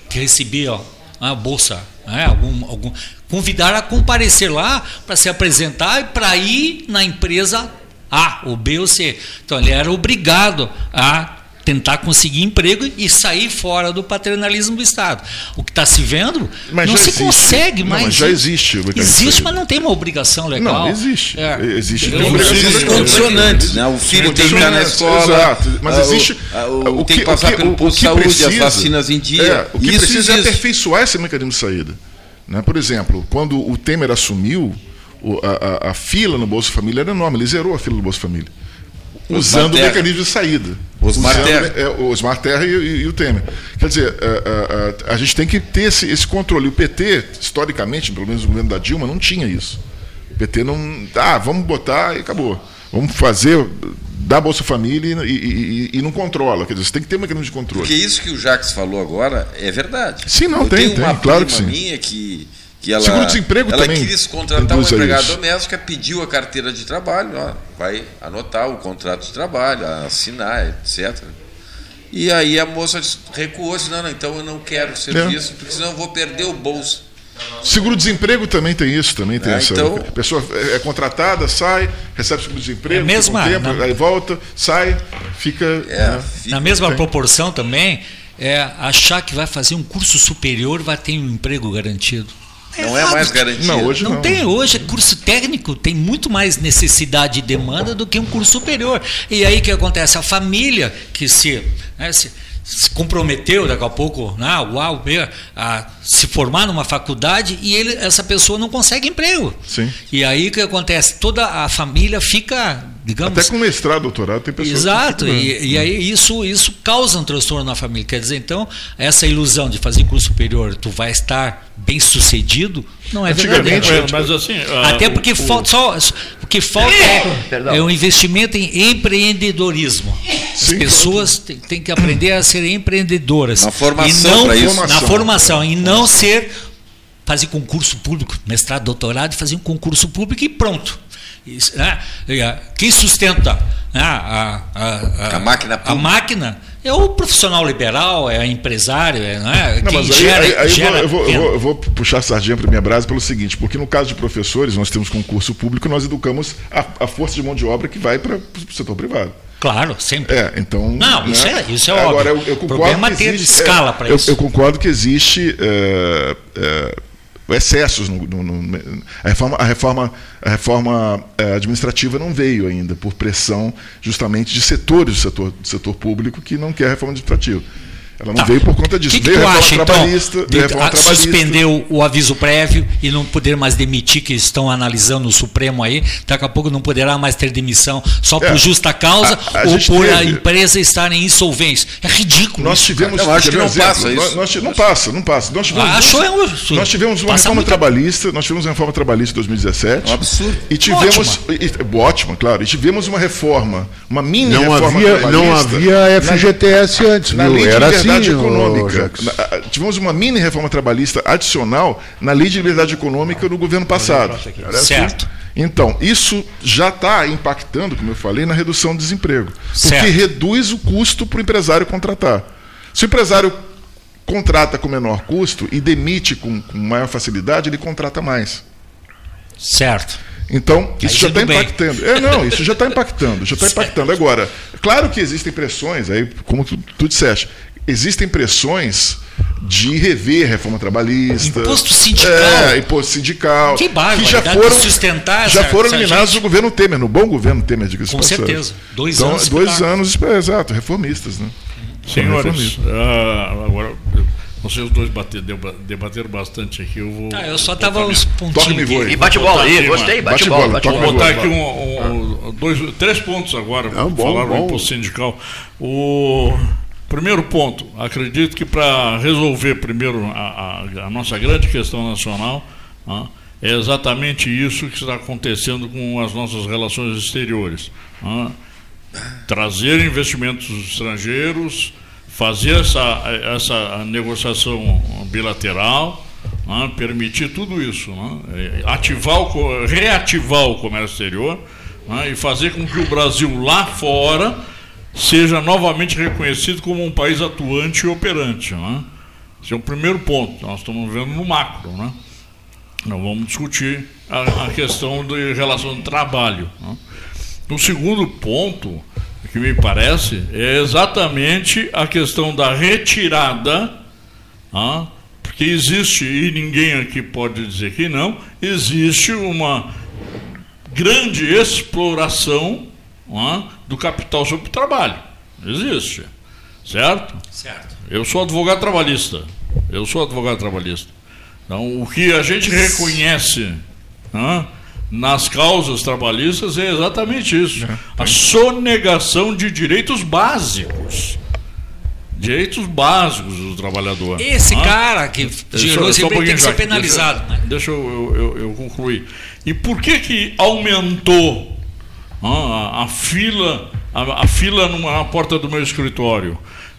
que recebia a bolsa, né, algum, algum, convidar a comparecer lá para se apresentar e para ir na empresa A, ou B ou C. Então ele era obrigado a tentar conseguir emprego e sair fora do paternalismo do Estado. O que está se vendo mas não se existe. consegue não, mais. Mas já existe. Existe, mas não tem uma obrigação legal. Não, existe. É. Existe. Tem obrigações condicionantes. Né? O filho tem que estar na escola. Exato. Mas existe. O, o, tem que passar pelo posto de saúde, precisa, as vacinas em dia. É, o que Isso precisa é existe. é aperfeiçoar esse mecanismo de saída. Né? Por exemplo, quando o Temer assumiu, a, a, a fila no Bolsa Família era enorme, ele zerou a fila do Bolsa Família. Usando o mecanismo de saída. Osmar Terra. É, Osmar Terra e, e, e, o Temer. Quer dizer, a, a, a, gente tem que ter esse, esse controle. O PT, historicamente, pelo menos no governo da Dilma, não tinha isso. O PT não. Ah, vamos botar e acabou. Vamos fazer da Bolsa Família e, e, e, não controla. Quer dizer, você tem que ter um mecanismo de controle. Porque isso que o Jacques falou agora é verdade. Sim, não, Eu tem, tem. claro que sim. minha que que ela, Seguro-desemprego ela também. quis contratar uma empregada doméstica, pediu a carteira de trabalho, ó, vai anotar o contrato de trabalho, assinar, etc. E aí a moça recuou, disse, não, não, então eu não quero serviço, é. porque senão eu vou perder o bolso. Seguro-desemprego também tem isso, também tem é, essa. Então, a pessoa é contratada, sai, recebe seguro-desemprego, é mesma, um tempo, na, aí volta, sai, fica. É, né? fica na mesma tem. proporção também, é achar que vai fazer um curso superior vai ter um emprego garantido. Não é mais garantia. Não, hoje não. não tem. Hoje, curso técnico tem muito mais necessidade e demanda do que um curso superior. E aí o que acontece? A família que se, né, se se comprometeu daqui a pouco, né, uau, a se formar numa faculdade e ele, essa pessoa não consegue emprego. Sim. E aí o que acontece? Toda a família fica, digamos. Até com mestrado, doutorado, tem pessoas. Exato, e, e, aí isso, isso causa um transtorno na família. Quer dizer, então, essa ilusão de fazer curso superior, tu vai estar bem sucedido, não é verdade. É, mas assim, uh, Até porque o, falta, só, o que falta é, é um investimento em empreendedorismo. As Sim, pessoas têm, têm que aprender a ser empreendedoras. Na formação para isso. Na formação, e não ser fazer concurso público, mestrado, doutorado, e fazer um concurso público e pronto. Isso, né? Quem sustenta né? a, a, a, a, máquina a máquina é o profissional liberal, é empresário, é, não é? Não, Quem mas aí, gera, aí, aí gera eu, vou, eu, vou, eu, vou, puxar a sardinha para minha brasa pelo seguinte, porque no caso de professores, nós temos concurso público, nós educamos a, a força de mão de obra que vai para o setor privado. Claro, sempre. É, então. Não, né? isso é, isso é Agora, óbvio. Eu, eu concordo o problema é ter existe, escala para isso. Eu concordo que existe. É, é, excessos no, no, no, a reforma a reforma a reforma é, administrativa não veio ainda por pressão justamente de setores do setor do setor público que não quer reforma administrativa ela não tá. veio por conta disso. Que que veio reforma acha, trabalhista, então, de, reforma trabalhista. Suspendeu o aviso prévio e não poder mais demitir, que estão analisando no Supremo aí. Daqui a pouco não poderá mais ter demissão só por é, justa causa a, a ou por teve. a empresa estar em insolvência. É ridículo. Nós tivemos. Eu acho que não exemplo, passa isso. Nós, não passa, não passa. Nós tivemos, ah, Achou, nós, é nós tivemos uma reforma muito... trabalhista, nós tivemos uma reforma trabalhista em 2017. É um absurdo. E tivemos. Ótima, claro. E tivemos uma reforma, uma mini não reforma havia, Não havia FGTS antes, na viu? Era assim liberdade econômica. tivemos uma mini reforma trabalhista adicional na lei de liberdade econômica no governo passado. Certo. Então, isso já está impactando, como eu falei, na redução do desemprego. Porque certo. reduz o custo para o empresário contratar. Se o empresário contrata com menor custo e demite com, com maior facilidade, ele contrata mais. Certo. Então, isso já está impactando. É, não, isso já está impactando, já está impactando. Agora, claro que existem pressões, aí, como tu, tu disseste, existem pressões de rever a reforma trabalhista. Imposto sindical. É, imposto sindical. Que, que já foram, sustentar já foram eliminados no governo Temer, no bom governo Temer, de Com certeza. Dois então, anos. Dois anos, é, exato, reformistas. Né? Senhores, uh, agora vocês dois bater, debateram bastante aqui. Eu vou. Ah, eu só estava uns pontinhos. E bate bola aí, gostei, bate, bola. Bate vou botar aqui um, um, dois, três pontos agora para falar do imposto sindical. O primeiro ponto, acredito que para resolver primeiro a, a, a, nossa grande questão nacional, ah, é exatamente isso que está acontecendo com as nossas relações exteriores. Ah, trazer investimentos estrangeiros fazer essa, essa negociação bilateral, né, permitir tudo isso, né, ativar o, reativar o comércio exterior né, e fazer com que o Brasil lá fora seja novamente reconhecido como um país atuante e operante. Né. Esse é o primeiro ponto. Nós estamos vendo no macro. Né. Nós vamos discutir a, a questão de relação de trabalho. Né. No segundo ponto, que me parece, é exatamente a questão da retirada, ah, porque existe, e ninguém aqui pode dizer que não, existe uma grande exploração ah, do capital sobre o trabalho. Existe. Certo? Certo. Eu sou advogado trabalhista. Eu sou advogado trabalhista. Então, o que a gente reconhece. Ah, nas causas trabalhistas é exatamente isso: é. a sonegação de direitos básicos. Direitos básicos do trabalhador. Esse ah? cara que gerou esse um tem que ser penalizado. Deixa, né? deixa eu, eu, eu, concluir. E por que, que aumentou a, a, fila, a, a fila numa, na porta do meu escritório?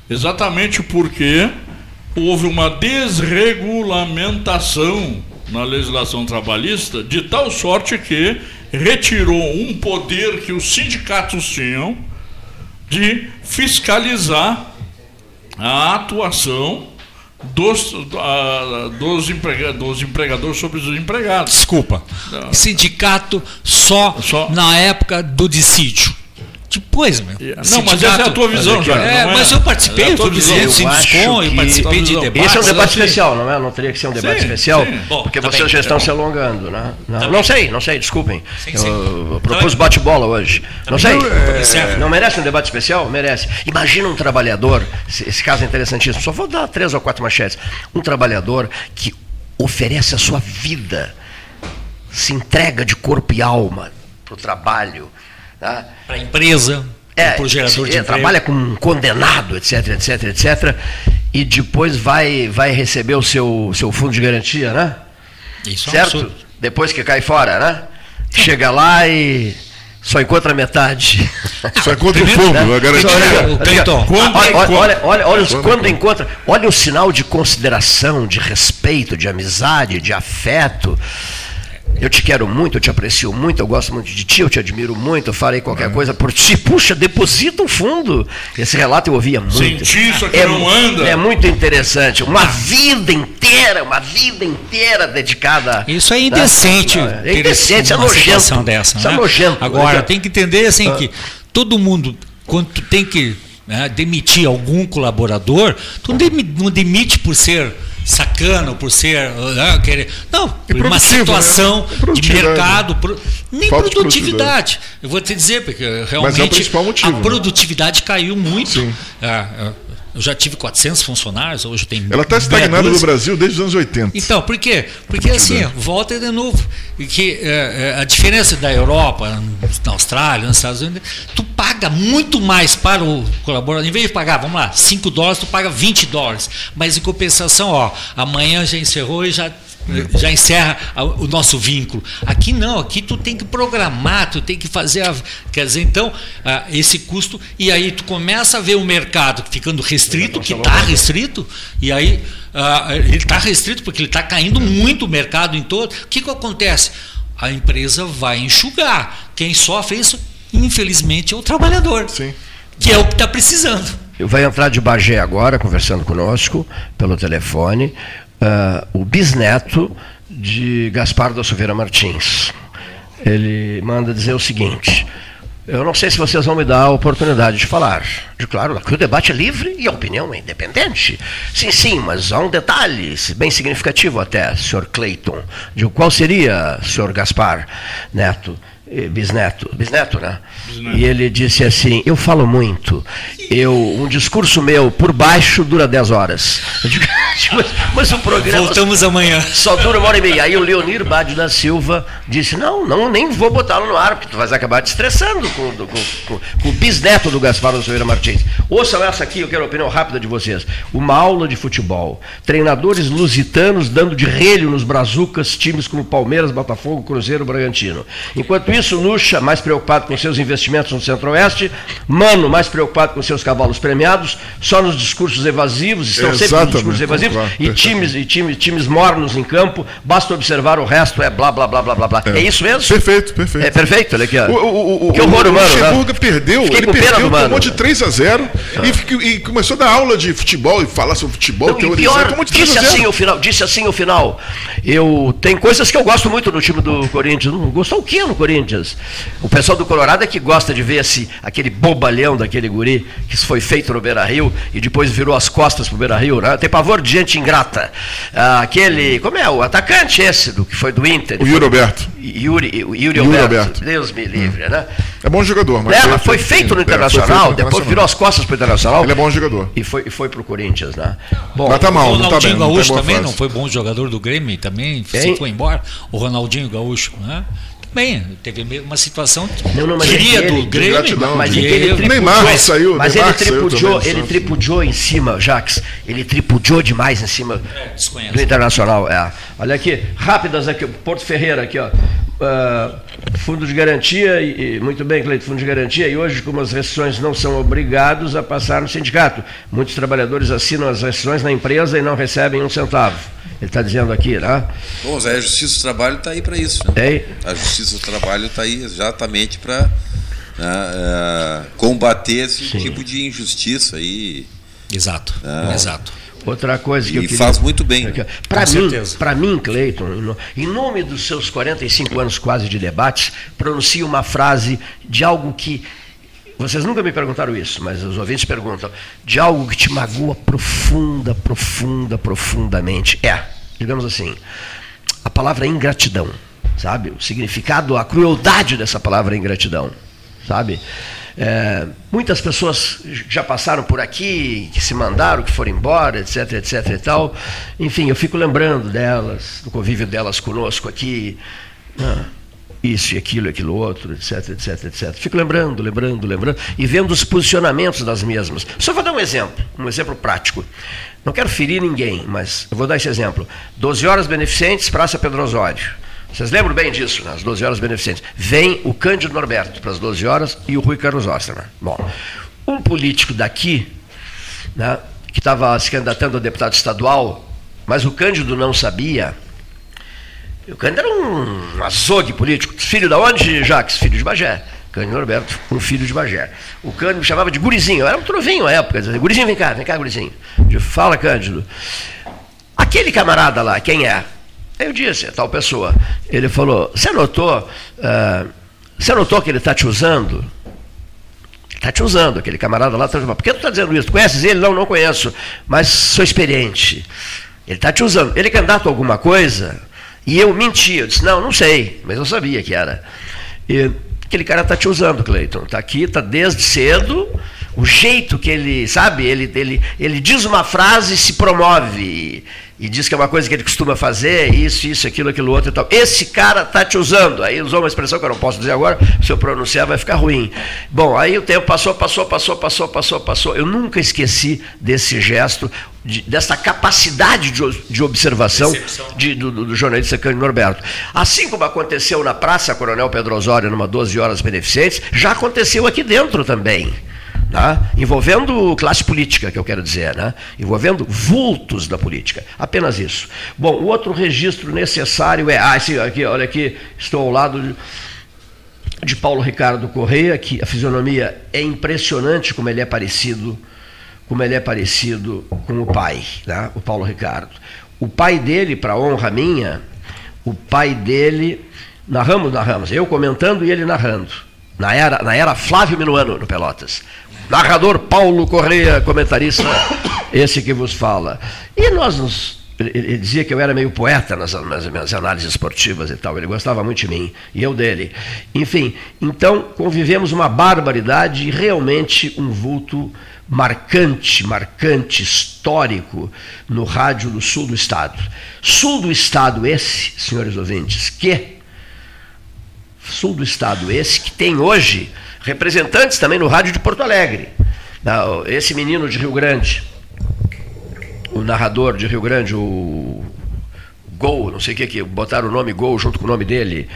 Exatamente porque houve uma desregulamentação na legislação trabalhista, de tal sorte que retirou um poder que os sindicatos tinham de fiscalizar a atuação dos, uh, dos, emprega, dos empregadores sobre os empregados. Desculpa. Sindicato só, só, na época do dissídio. Depois, meu. Não, mas essa é a tua visão, já. É, é, mas eu participei, eu fui presidente do Sinduscom, eu participei de debates. Esse é um debate especial, não é? Não teria que ser um debate sim, especial, sim. porque Bom, vocês já estão se alongando, né? Não, não sei, não sei, desculpem. Sim, sim. Eu, eu propus bate-bola hoje. Não sei. É... Não merece um debate especial? Merece. Imagina um trabalhador, esse caso é interessantíssimo, só vou dar três ou quatro machetes. Um trabalhador que oferece a sua vida, se entrega de corpo e alma para o trabalho. Tá? Para a empresa, é, para o gerador de é, trabalha com um condenado, etc, etc, etc, e depois vai, vai receber o seu, seu fundo de garantia, né? Isso certo? É depois que cai fora, né? Chega lá e só encontra metade. Só encontra o fundo, né? a garantia. Quando, olha, olha, olha, olha, quando, quando encontra, olha o sinal de consideração, de respeito, de amizade, de afeto. Eu te quero muito, eu te aprecio muito, eu gosto muito de ti, eu te admiro muito, eu farei qualquer é. coisa por ti. Puxa, deposita o fundo. Esse relato eu ouvia muito. Senti isso aqui é, não anda. É muito interessante. Uma vida inteira, uma vida inteira dedicada. Isso é indecente. Né? É indecente, é nojento. Dessa, isso é né? é nojento. Agora, tem que entender assim ah. que todo mundo, quando tu tem que né, demitir algum colaborador, tu não demite por ser sacana por ser. Uh, querer, não, por uma né? situação né? de mercado. Pro, nem Falta produtividade. Eu vou te dizer, porque realmente é a né? produtividade né? caiu muito. Sim. Uh, uh, eu já tive 400 funcionários, hoje tem. Ela está estagnada no Brasil desde os anos 80. Então, por quê? Porque assim, volta de novo. Que, é, a diferença da Europa, na Austrália, nos Estados Unidos, tu paga muito mais para o colaborador. Em vez de pagar, vamos lá, 5 dólares, tu paga 20 dólares. Mas em compensação, ó, amanhã já encerrou e já já encerra o nosso vínculo. Aqui não, aqui tu tem que programar, tu tem que fazer, a, quer dizer, então, esse custo, e aí tu começa a ver o mercado ficando restrito, que está restrito, e aí ele está restrito porque ele está caindo muito o mercado em todo. O que, que acontece? A empresa vai enxugar. Quem sofre isso, infelizmente, é o trabalhador, Sim. que é o que está precisando. Vai entrar de Bagé agora, conversando conosco pelo telefone uh, o bisneto de Gaspar da Silveira Martins. Ele manda dizer o seguinte: eu não sei se vocês vão me dar a oportunidade de falar. De claro, aqui o debate é livre e a opinião é independente. Sim, sim, mas há um detalhe, bem significativo até, senhor Clayton. De qual seria, senhor Gaspar Neto? bisneto, bisneto, né? Bisneto. E ele disse assim: Eu falo muito. Eu, um discurso meu por baixo dura 10 horas. Digo, mas, mas, o programa. Voltamos amanhã. Só dura uma hora e meia. Aí o Leonir Bade da Silva disse: Não, não, nem vou botá-lo no ar, porque tu vais acabar te estressando com, com, com, com o bisneto do Gaspar da Silveira Martins. Ouçam essa aqui, eu quero a opinião rápida de vocês. Uma aula de futebol. Treinadores lusitanos dando de relho nos brazucas, times como Palmeiras, Botafogo, Cruzeiro, Bragantino. Enquanto isso, Nuxa, mais preocupado com seus investimentos no Centro-Oeste, Mano, mais preocupado com seus cavalos premiados, só nos discursos evasivos, estão Exatamente. sempre nos discursos evasivos, claro, e, times, e times, times mornos em campo, basta observar o resto, é blá, blá, blá, blá, blá, blá. É, é isso mesmo? Perfeito, perfeito. É perfeito, olha aqui, ó. O, o, o, que horror, o, mano. O Luxemburgo né? perdeu, Fiquei ele perdeu, tomou de 3 a 0 ah. e, e, começou a dar aula de futebol e falar sobre futebol, Não, teorizar, pior, tomou de 3 disse a 0. assim o final, disse assim o final. Eu, tem coisas que eu gosto muito no time do Corinthians. Não gostou o quê no Corinthians? O pessoal do Colorado é que gosta de ver esse, aquele bobalhão daquele guri que foi feito no Beira Rio e depois virou as costas pro Beira Rio, né? Tem pavor de gente ingrata. Ah, aquele, como é, o atacante esse, do, que foi do Inter. O Yuri Roberto. Yuri, Yuri, Yuri Alberto. Deus me livre, hum. né? É bom jogador, mas. É, foi, feito no Internacional, feito no depois Internacional. virou as costas pro Internacional. Ele é bom jogador. E foi, e foi pro Corinthians, né? Bom, mas tá mal, o Ronaldinho não tá bem, Gaúcho não tá também não foi bom jogador do Grêmio, também se foi embora. O Ronaldinho Gaúcho, né? Bem, teve uma situação não, não, mas queria é do Grêmio, gratidão, mas ele, ele tripudiou, Neymar saiu, mas Neymar ele tripudiou, ele tripudiou em cima, Jax, ele tripudiou demais em cima é, do Internacional. É. Olha aqui, rápidas aqui, Porto Ferreira aqui, ó. Uh, fundo de garantia, e, muito bem, Cleito, fundo de garantia, e hoje, como as restrições não são obrigados a passar no sindicato, muitos trabalhadores assinam as restrições na empresa e não recebem um centavo. Ele está dizendo aqui, né? Bom, Zé, a Justiça do Trabalho está aí para isso. Né? A Justiça do Trabalho está aí exatamente para uh, uh, combater esse Sim. tipo de injustiça aí. Exato, uh, exato. Outra coisa que e eu queria... faz muito bem. Para mim, para mim, Cleiton, em nome dos seus 45 anos quase de debates, pronuncie uma frase de algo que vocês nunca me perguntaram isso, mas os ouvintes perguntam, de algo que te magoa profunda, profunda, profundamente. É, digamos assim, a palavra ingratidão, sabe? O significado, a crueldade dessa palavra ingratidão, sabe? É, muitas pessoas já passaram por aqui, que se mandaram, que foram embora, etc, etc e tal. Enfim, eu fico lembrando delas, do convívio delas conosco aqui. Ah, isso e aquilo, aquilo outro, etc, etc, etc. Fico lembrando, lembrando, lembrando e vendo os posicionamentos das mesmas. Só vou dar um exemplo, um exemplo prático. Não quero ferir ninguém, mas eu vou dar esse exemplo. 12 horas beneficentes, Praça Pedro Osório. Vocês lembram bem disso, nas né? 12 horas beneficentes. Vem o Cândido Norberto para as 12 horas e o Rui Carlos Osterman. Bom, um político daqui, né, que estava se candidatando a deputado estadual, mas o Cândido não sabia, o Cândido era um azogue político. Filho da onde, Jacques? Filho de Bagé. Cândido Norberto, um filho de Bagé. O Cândido me chamava de gurizinho, eu era um trovinho à época. Dizia, gurizinho, vem cá, vem cá, gurizinho. Eu fala, Cândido. Aquele camarada lá, quem é? Eu disse, tal pessoa. Ele falou, você notou, uh, você notou que ele está te usando? Está te usando, aquele camarada lá está Por que tu está dizendo isso? Conheces ele? Não, não conheço, mas sou experiente. Ele está te usando. Ele é candidato a alguma coisa? E eu menti, eu disse, não, não sei, mas eu sabia que era. E aquele cara está te usando, Cleiton. Está aqui, está desde cedo. O jeito que ele, sabe, ele, ele, ele diz uma frase e se promove e diz que é uma coisa que ele costuma fazer, isso, isso, aquilo, aquilo outro e tal. Esse cara está te usando. Aí usou uma expressão que eu não posso dizer agora, se eu pronunciar vai ficar ruim. Bom, aí o tempo passou, passou, passou, passou, passou, passou. Eu nunca esqueci desse gesto, de, dessa capacidade de, de observação de, do, do, jornalista Cândido Norberto. Assim como aconteceu na Praça Coronel Pedro Osório, numa 12 horas beneficentes, já aconteceu aqui dentro também tá? envolvendo classe política, que eu quero dizer, né? envolvendo vultos da política. Apenas isso. Bom, o outro registro necessário é. Ah, esse aqui, olha aqui, estou ao lado de, de Paulo Ricardo Correia, que a fisionomia é impressionante como ele é parecido, como ele é parecido com o pai, né? o Paulo Ricardo. O pai dele, para honra minha, o pai dele, narramos, narramos, eu comentando e ele narrando. Na era, na era Flávio Minuano, no Pelotas. Narrador Paulo Correia, comentarista, esse que vos fala. E nós nos ele dizia que eu era meio poeta nas, nas, minhas análises esportivas e tal, ele gostava muito de mim, e eu dele. Enfim, então convivemos uma barbaridade e realmente um vulto marcante, marcante, histórico no rádio do sul do estado. Sul do estado esse, senhores ouvintes, que sul do estado esse que tem hoje representantes também no rádio de Porto Alegre. Esse menino de Rio Grande, o narrador de Rio Grande, o Gol, não sei o que, que botaram o nome Gol junto com o nome dele.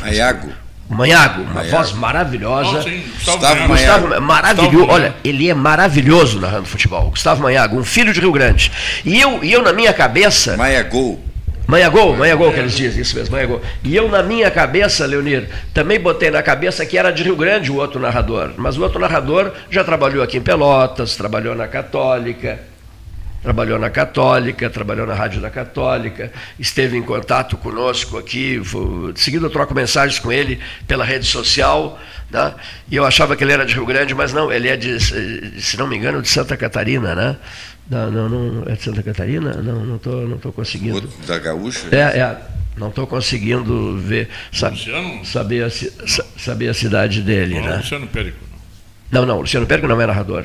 Maiago. Manhago, uma Maiago. voz maravilhosa. Oh, sim, Gustavo, Gustavo maravilhoso. Olha, ele é maravilhoso narrando futebol. Gustavo Manhago, um filho de Rio Grande. E eu, e eu na minha cabeça. Maiagol. Manhã gol, manhã gol que eles dizem, isso mesmo, manhã gol. E eu, na minha cabeça, Leonir, também botei na cabeça que era de Rio Grande o outro narrador. Mas o outro narrador já trabalhou aqui em Pelotas, trabalhou na Católica, trabalhou na Católica, trabalhou na Rádio da Católica, esteve em contato conosco aqui. De seguida eu troco mensagens com ele pela rede social. Né? E eu achava que ele era de Rio Grande, mas não, ele é de, se não me engano, de Santa Catarina, né? Não, não, não, é de Santa Catarina? Não, não estou não tô conseguindo. O da Gaúcha? É, é. Não estou conseguindo ver, sabe, saber, a, saber a cidade dele. Não, né? Luciano Périco. Não. não, não, Luciano Périco não é narrador.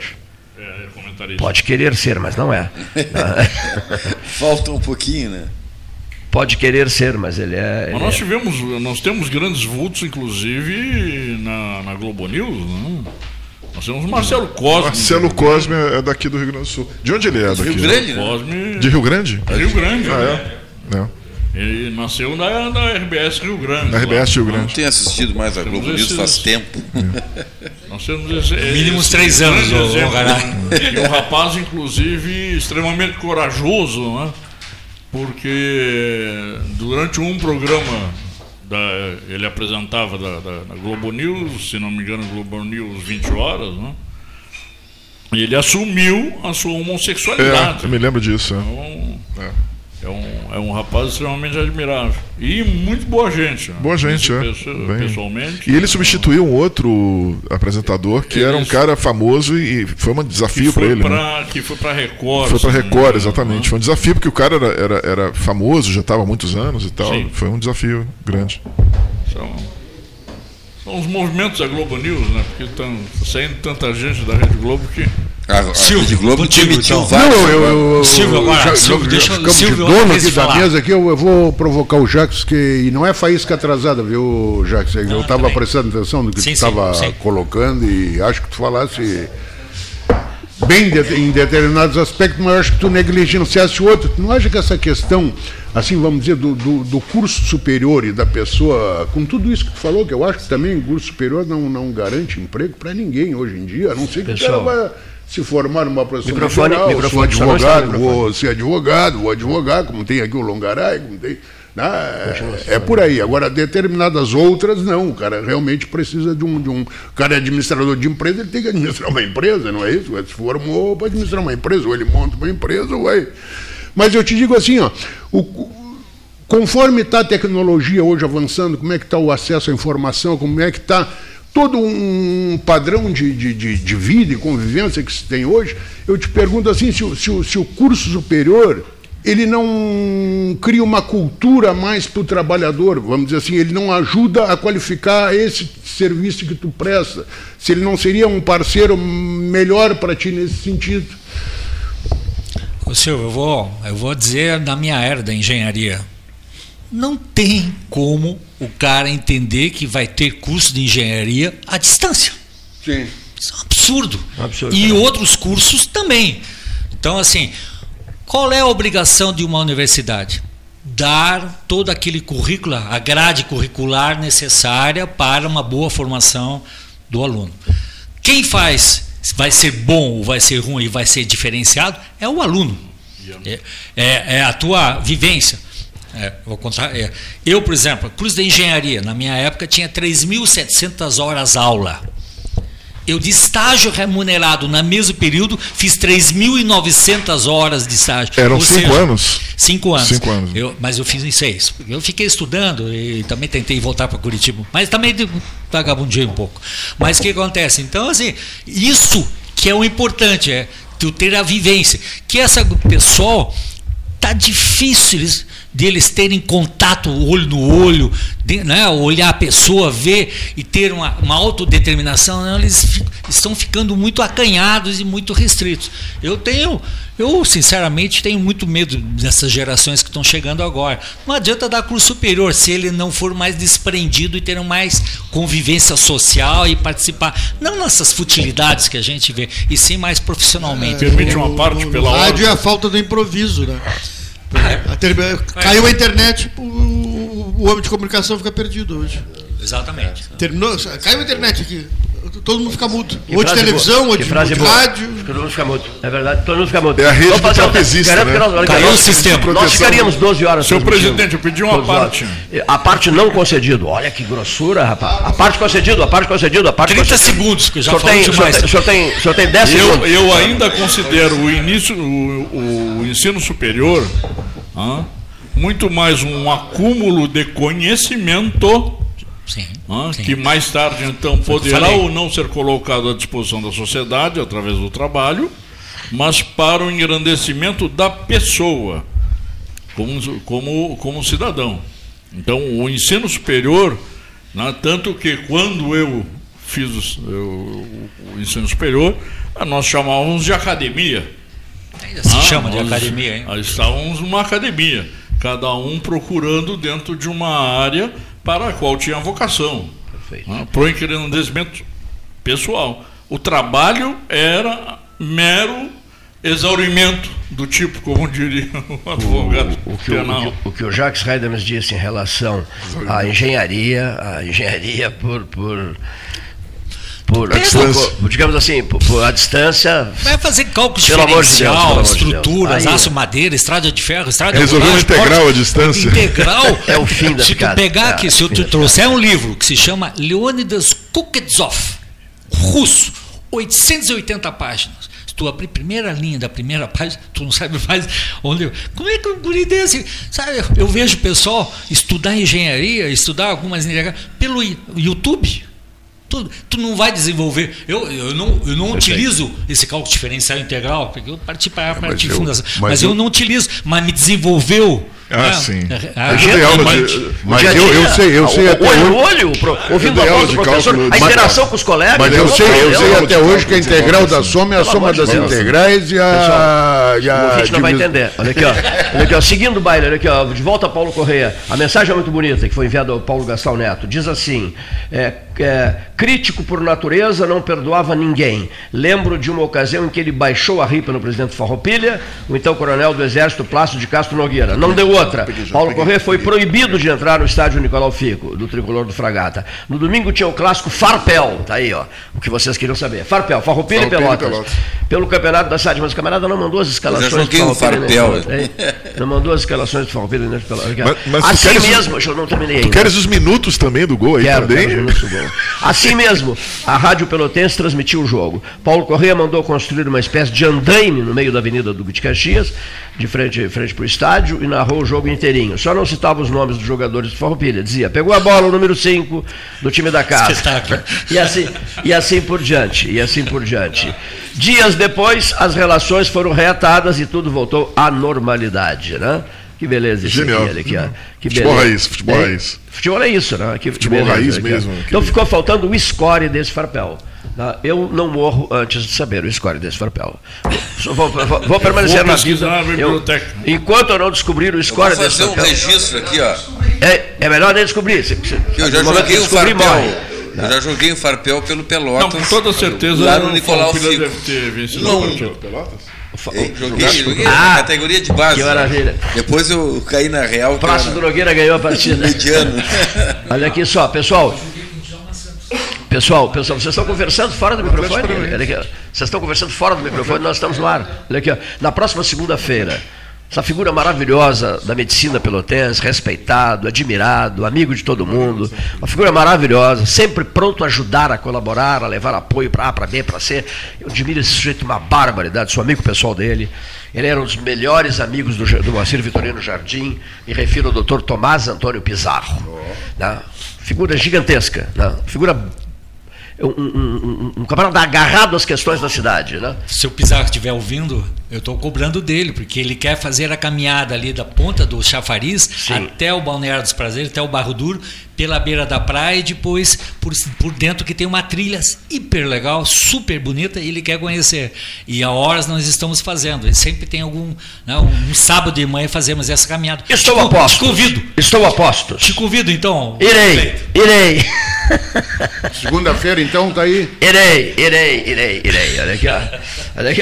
É, é. Pode querer ser, mas não é. Falta um pouquinho, né? Pode querer ser, mas ele é. Ele mas nós é... tivemos, nós temos grandes vultos, inclusive, na, na Globo News, não? Nós temos o Marcelo Cosme. Marcelo Cosme é daqui do Rio Grande do Sul. De onde ele é? Daqui? Rio Grande, né? Cosme... De Rio Grande? É Rio Grande. Ah, é? é. Ele nasceu na, na RBS Rio Grande. Na RBS Rio Grande. Não tenho assistido mais a Globo News faz tempo. É. Nós temos esse, Mínimos esse três anos, o, E um rapaz, inclusive, extremamente corajoso, né? porque durante um programa da, ele apresentava da, da, da, Globo News, se não me engano, Globo News 20 horas, né? E ele assumiu a sua homossexualidade. É, eu me lembro disso. É. Então, é. É um, é um rapaz extremamente admirável. E muito boa gente. Né? Boa gente, é. Pessoalmente. E ele substituiu um outro apresentador que era um cara famoso e foi um desafio para ele. Pra, né? Que foi para Record. Foi para Record, exatamente. Uhum. Foi um desafio porque o cara era, era, era famoso, já estava há muitos anos e tal. Sim. Foi um desafio grande. São, são os movimentos da Globo News, né? Porque estão saindo tanta gente da Rede Globo que a, Silvio, Rede Globo demitiu então. vários. Não, eu, eu, eu, Silvio, agora, já, Silvio, já, deixa, ficamos Silvio, de dono aqui da mesa aqui, eu, eu, vou provocar o Jacques, que e não é faísca atrasada, viu, Jacques? Eu estava prestando atenção no que sim, tu estava colocando e acho que tu falasse bem de, em determinados aspectos, mas acho que tu negligenciaste outro. Tu não acha que essa questão, assim, vamos dizer, do, do, do, curso superior e da pessoa, com tudo isso que tu falou, que eu acho que também o curso superior não, não garante emprego para ninguém hoje em dia, a não ser que Pessoal. o cara vai se formar numa profissão microfone, geral, microfone, sou advogado, vou ser advogado, vou advogar, como tem aqui o Longaray, como tem. Né? É por aí. Agora, determinadas outras, não. O cara realmente precisa de um. De um o cara é administrador de empresa, ele tem que administrar uma empresa, não é isso? Ele se formou para administrar uma empresa, ou ele monta uma empresa, ou vai. Mas eu te digo assim, ó, o, conforme está a tecnologia hoje avançando, como é que está o acesso à informação, como é que está todo um padrão de, de, de, vida e convivência que se tem hoje, eu te pergunto assim, se, se, se o curso superior ele não cria uma cultura mais para o trabalhador, vamos dizer assim, ele não ajuda a qualificar esse serviço que tu presta, se ele não seria um parceiro melhor para ti nesse sentido. Ô Silvio, eu vou, eu vou dizer na minha era da engenharia, não tem como o cara entender que vai ter curso de engenharia à distância. Sim. Isso é um absurdo. absurdo e outros cursos também. Então, assim, qual é a obrigação de uma universidade? Dar todo aquele currículo, a grade curricular necessária para uma boa formação do aluno. Quem faz vai ser bom ou vai ser ruim e vai ser diferenciado é o aluno. É, é, é a tua vivência. É, vou contar, é. Eu, por exemplo, curso de engenharia, na minha época tinha 3.700 horas aula. Eu de estágio remunerado na mesmo período fiz 3.900 horas de estágio. Eram cinco seja, anos? Cinco anos. Cinco anos. Eu, mas eu fiz em seis. Eu fiquei estudando e também tentei voltar para Curitiba, mas também vagabundei um pouco. Mas o que acontece? Então, assim, isso que é o importante, é tu ter a vivência. Que essa pessoal tá difícil eles deles terem contato olho no olho, de, né, olhar a pessoa, ver e ter uma, uma autodeterminação, não, eles estão ficando muito acanhados e muito restritos. Eu tenho, eu sinceramente tenho muito medo dessas gerações que estão chegando agora. Não adianta dar curso superior se ele não for mais desprendido e ter mais convivência social e participar, não nessas futilidades que a gente vê, e sim mais profissionalmente. É, Permite uma parte pela hora. Rádio é a falta do improviso, né? É. Caiu a internet, o, o homem de comunicação fica perdido hoje. Exatamente. Terminou, caiu a internet aqui. Todo mundo fica mudo. Que ou de televisão, boa. ou de, de rádio. Todo mundo fica mudo. É verdade, todo mundo fica mudo. É a rede Vamos trapezista, né? Nós, Caiu o sistema. Nós ficaríamos 12 horas. Senhor presidente, eu pedi uma parte. A parte não concedido. Olha que grossura, rapaz. A parte concedido, a parte concedido, a parte 30 concedido. segundos, que já falou tem, demais. O senhor tem, o senhor tem 10 eu, segundos. Eu ainda considero o início, o, o ensino superior ah, muito mais um acúmulo de conhecimento sim, ah, sim. que mais tarde então poderá ou não ser colocado à disposição da sociedade através do trabalho, mas para o engrandecimento da pessoa como, como, como cidadão. Então, o ensino superior, né, tanto que quando eu fiz o, o, o ensino superior, nós chamávamos de academia. Ainda se ah, chama de academia, hein? Estávamos numa academia, cada um procurando dentro de uma área para a qual tinha vocação. Perfeito. Ah, para o engrandecimento pessoal. O trabalho era mero exaurimento do tipo, como diria o advogado o, o, que, o, o, que o Jacques Heidemann disse em relação à engenharia, a engenharia por, por por, a distância. Por, digamos assim, por, por, a distância. Vai fazer cálculo diferencial, de Deus, estruturas, de aço, madeira, estrada de ferro, estrada Resolveu integral a distância. Integral é o fim da Se tu pegar é, aqui, se eu te trouxer um livro que se chama Leonidas Kukutzov, russo, 880 páginas. Se tu abrir primeira linha da primeira página, tu não sabe mais onde. Como é que um guri desse. Sabe, eu vejo o pessoal estudar engenharia, estudar algumas pelo YouTube. Tu, tu não vai desenvolver. Eu, eu não, eu não utilizo esse cálculo diferencial integral, porque eu parti para a parte de fundação. Mas, mas eu, eu, não utilizo, mas me desenvolveu. Ah, sim. A, a, gente, aula mas, de, mas eu, eu sei, eu sei até olho, hoje. Olho, pro, ouvindo a voz do professor, cálculo, a interação com os colegas. Mas eu sei, eu sei até hoje que a integral da soma é a soma das integrais e a. O ouvinte não vai entender. Olha aqui, ó. Olha aqui, ó. Seguindo o baile, olha aqui, ó. De volta a Paulo Correia. A mensagem é muito bonita, que foi enviada ao Paulo Gastão Neto. Diz assim: é, é, crítico por natureza, não perdoava ninguém. Lembro de uma ocasião em que ele baixou a ripa no presidente Farroupilha, o então coronel do Exército Plácido de Castro Nogueira. Não deu outra. Paulo Corrêa foi proibido de entrar no estádio Nicolau Fico, do tricolor do Fragata. No domingo tinha o clássico Farpel, tá aí, ó, o que vocês queriam saber. Farpel, Farroupilha e Pelotas. Pelotas. Pelo campeonato da cidade, mas o camarada não mandou as escalações do Farpel. Não mandou as escalações do Farroupilha nem Mas, mas assim mesmo, os, eu não terminei ainda. Tu queres os minutos também do gol aí quero, também? Quero os minutos do gol. Assim mesmo, a Rádio Pelotense transmitiu o jogo. Paulo Correia mandou construir uma espécie de andaime no meio da Avenida do de Caxias, de frente, frente para o estádio, e narrou o jogo inteirinho. Só não citava os nomes dos jogadores de Farroupilha. Dizia, pegou a bola, o número 5 do time da casa. E assim, e assim por diante, e assim por diante. Dias depois, as relações foram reatadas e tudo voltou à normalidade, né? Que beleza isso Genial. aqui, aqui, ó. Que futebol beleza. raiz, futebol é, raiz. Futebol é isso, né? Que, futebol beleza, raiz aqui, mesmo. Então ficou faltando o score desse farpel. Tá? Eu não morro antes de saber o score desse farpel. Vou, vou, vou permanecer vou na vida. Eu, enquanto eu não descobrir o score desse farpel. fazer um registro aqui, ó. É, é melhor nem descobrir. Se, se, eu já joguei o farpel. Morre. Eu já joguei o farpel pelo Pelotas. Não, com toda certeza lá no Nicolau Fico. deve ter vencido não, o Pelotas. Joguei, joguei ah, na categoria de base. Que maravilha. Depois eu caí na Real. Praça do Nogueira ganhou a partida. Mediano. Olha aqui só, pessoal. Pessoal, pessoal, vocês estão conversando fora do microfone? Vocês estão conversando fora do microfone, nós estamos no ar. Olha aqui, ó. Na próxima segunda-feira, essa figura maravilhosa da medicina pelotense, respeitado, admirado, amigo de todo mundo, uma figura maravilhosa, sempre pronto a ajudar, a colaborar, a levar apoio para A, para B, para C. Eu admiro esse sujeito, uma barbaridade, sou amigo pessoal dele. Ele era um dos melhores amigos do, do Moacir Vitorino Jardim, me refiro ao doutor Tomás Antônio Pizarro. Né? Figura gigantesca, né? figura um, um, um, um camarada agarrado às questões da cidade. Né? Se o Pizarro estiver ouvindo, eu estou cobrando dele, porque ele quer fazer a caminhada ali da ponta do chafariz Sim. até o Balneário dos Prazeres, até o Barro Duro, pela beira da praia e depois por, por dentro que tem uma trilha hiper legal, super bonita, e ele quer conhecer. E a horas nós estamos fazendo. E sempre tem algum. Né, um sábado de manhã fazemos essa caminhada. Estou te, a posto. Te convido. Estou a posto. Te convido então. Irei, irei. Segunda-feira, então, tá aí? Irei, irei, irei, irei. Olha aqui. Olha aqui,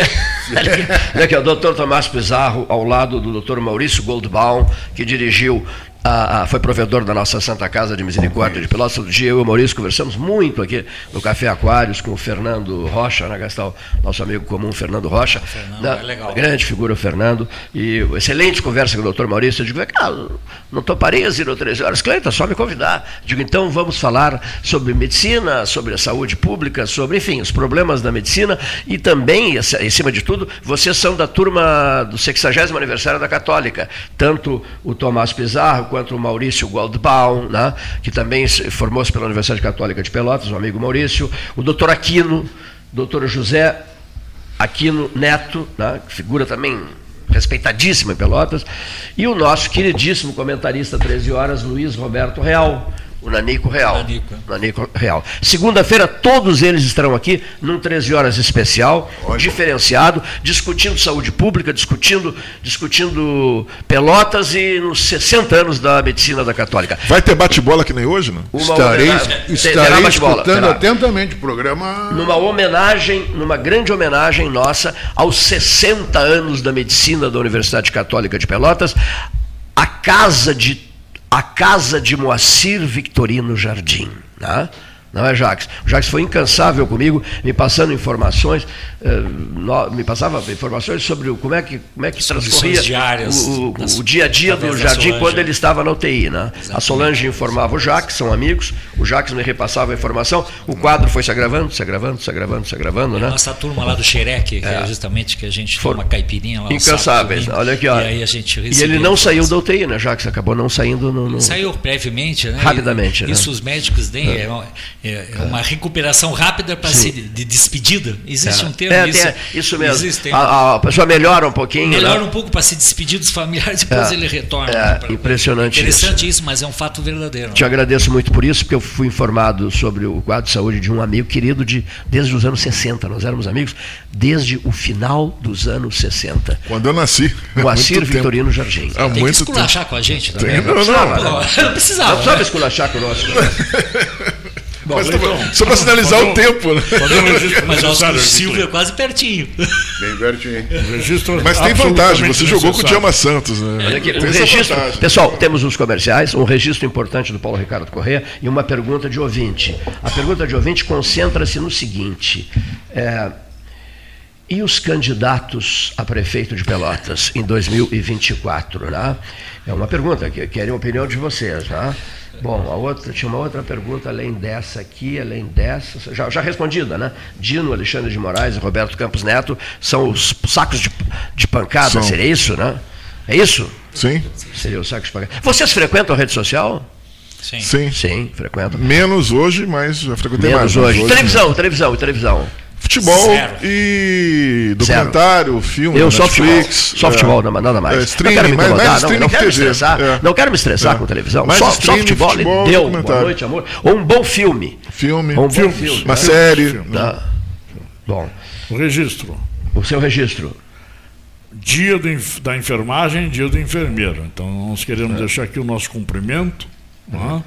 olha aqui, olha o doutor Tomás Pizarro, ao lado do doutor Maurício Goldbaum, que dirigiu a, a, foi provedor da nossa Santa Casa de Misericórdia de Pelotas. Outro dia eu e o Maurício conversamos muito aqui no Café Aquários com o Fernando Rocha, né, Gastal, nosso amigo comum Fernando Rocha. Fernando, da, é legal. Grande figura o Fernando. E excelente conversa com o doutor Maurício. Eu digo, cara, não toparia ir 13 horas? Cleita, só me convidar. Digo, então vamos falar sobre medicina, sobre a saúde pública, sobre, enfim, os problemas da medicina e também, em cima de tudo, vocês são da turma do 60 aniversário da Católica. Tanto o Tomás Pizarro quanto o Maurício Goldbaum, né, que também formou-se pela Universidade Católica de Pelotas, o amigo Maurício, o doutor Aquino, doutor José Aquino Neto, né, figura também respeitadíssima em Pelotas, e o nosso queridíssimo comentarista 13 horas, Luiz Roberto Real, o Nanico Real. Nanico. Nanico Real. Segunda-feira, todos eles estarão aqui, num 13 horas especial, Ótimo. diferenciado, discutindo saúde pública, discutindo, discutindo pelotas e nos 60 anos da medicina da Católica. Vai ter bate-bola que nem hoje, não? Uma estarei estarei escutando atentamente o programa. Numa homenagem, numa grande homenagem nossa aos 60 anos da medicina da Universidade Católica de Pelotas, a casa de a casa de Moacir Victorino Jardim. Né? Não é, Jacques? O Jacques foi incansável comigo, me passando informações, eh, me passava informações sobre como é que, como é que transcorria diárias, o, o, o, dia a dia do Jardim quando ele estava na UTI. Né? A Solange informava o Jacques, são amigos, o Jacques me repassava a informação, o quadro foi se agravando, se agravando, se agravando, se agravando. Né? Nossa turma lá do Xereque, que é, é justamente que a gente foi uma caipirinha lá. Incansáveis, olha aqui, ó. E, e ele não saiu da UTI, né, Jacques? Acabou não saindo no. no... Saiu brevemente, né? Rapidamente. Isso né? os médicos têm. É. é é, é uma recuperação rápida para se de despedida. Existe é. um termo é, isso. isso mesmo. Existe, a, a, pessoa melhora um pouquinho. Melhora né? um pouco para se despedir dos familiares, depois é. ele retorna. É, pra, impressionante. Interessante isso. isso. mas é um fato verdadeiro. Te agradeço muito por isso, porque eu fui informado sobre o quadro de saúde de um amigo querido de desde os anos 60. Nós éramos amigos desde o final dos anos 60. Quando eu nasci. Moacir Vitorino Jardim. Há Tem muito que esculachar tempo. com a gente também. Tem, não, não, não, não, não, precisava. Não precisava esculachar com o nosso. Bom, Mas então, só para sinalizar o tempo, né? Mas o Silvio é quase pertinho. Bem pertinho. Registro Mas tem vantagem, você jogou com o Diama Santos, né? Olha aqui, um registro, pessoal, temos os comerciais, um registro importante do Paulo Ricardo Corrêa e uma pergunta de ouvinte. A pergunta de ouvinte concentra-se no seguinte. É, e os candidatos a prefeito de Pelotas em 2024? Né? É uma pergunta que querem a opinião de vocês. Né? Bom, a outra, tinha uma outra pergunta além dessa aqui, além dessa, já, já respondida, né? Dino, Alexandre de Moraes e Roberto Campos Neto são os sacos de, de pancada, são. seria isso, né? É isso? Sim. Seria o saco de pancada. Vocês frequentam a rede social? Sim. Sim, Sim frequentam. Menos hoje, mas já frequentei Menos mais. Hoje. hoje. Televisão, televisão, televisão. Futebol Zero. e documentário, Zero. filme, Eu só futebol, só futebol, é, nada mais. É, streaming, não quero me incomodar, mais, mais não, não, quero me estressar, é. não quero me estressar é. com televisão. Mais só, streaming, só futebol, futebol deu, boa noite, amor. Ou um bom filme. Filme, um bom filme, filme uma né? série. Filme. Tá. Bom. O registro. O seu registro. Dia do, da enfermagem, dia do enfermeiro. Então nós queremos é. deixar aqui o nosso cumprimento, uhum.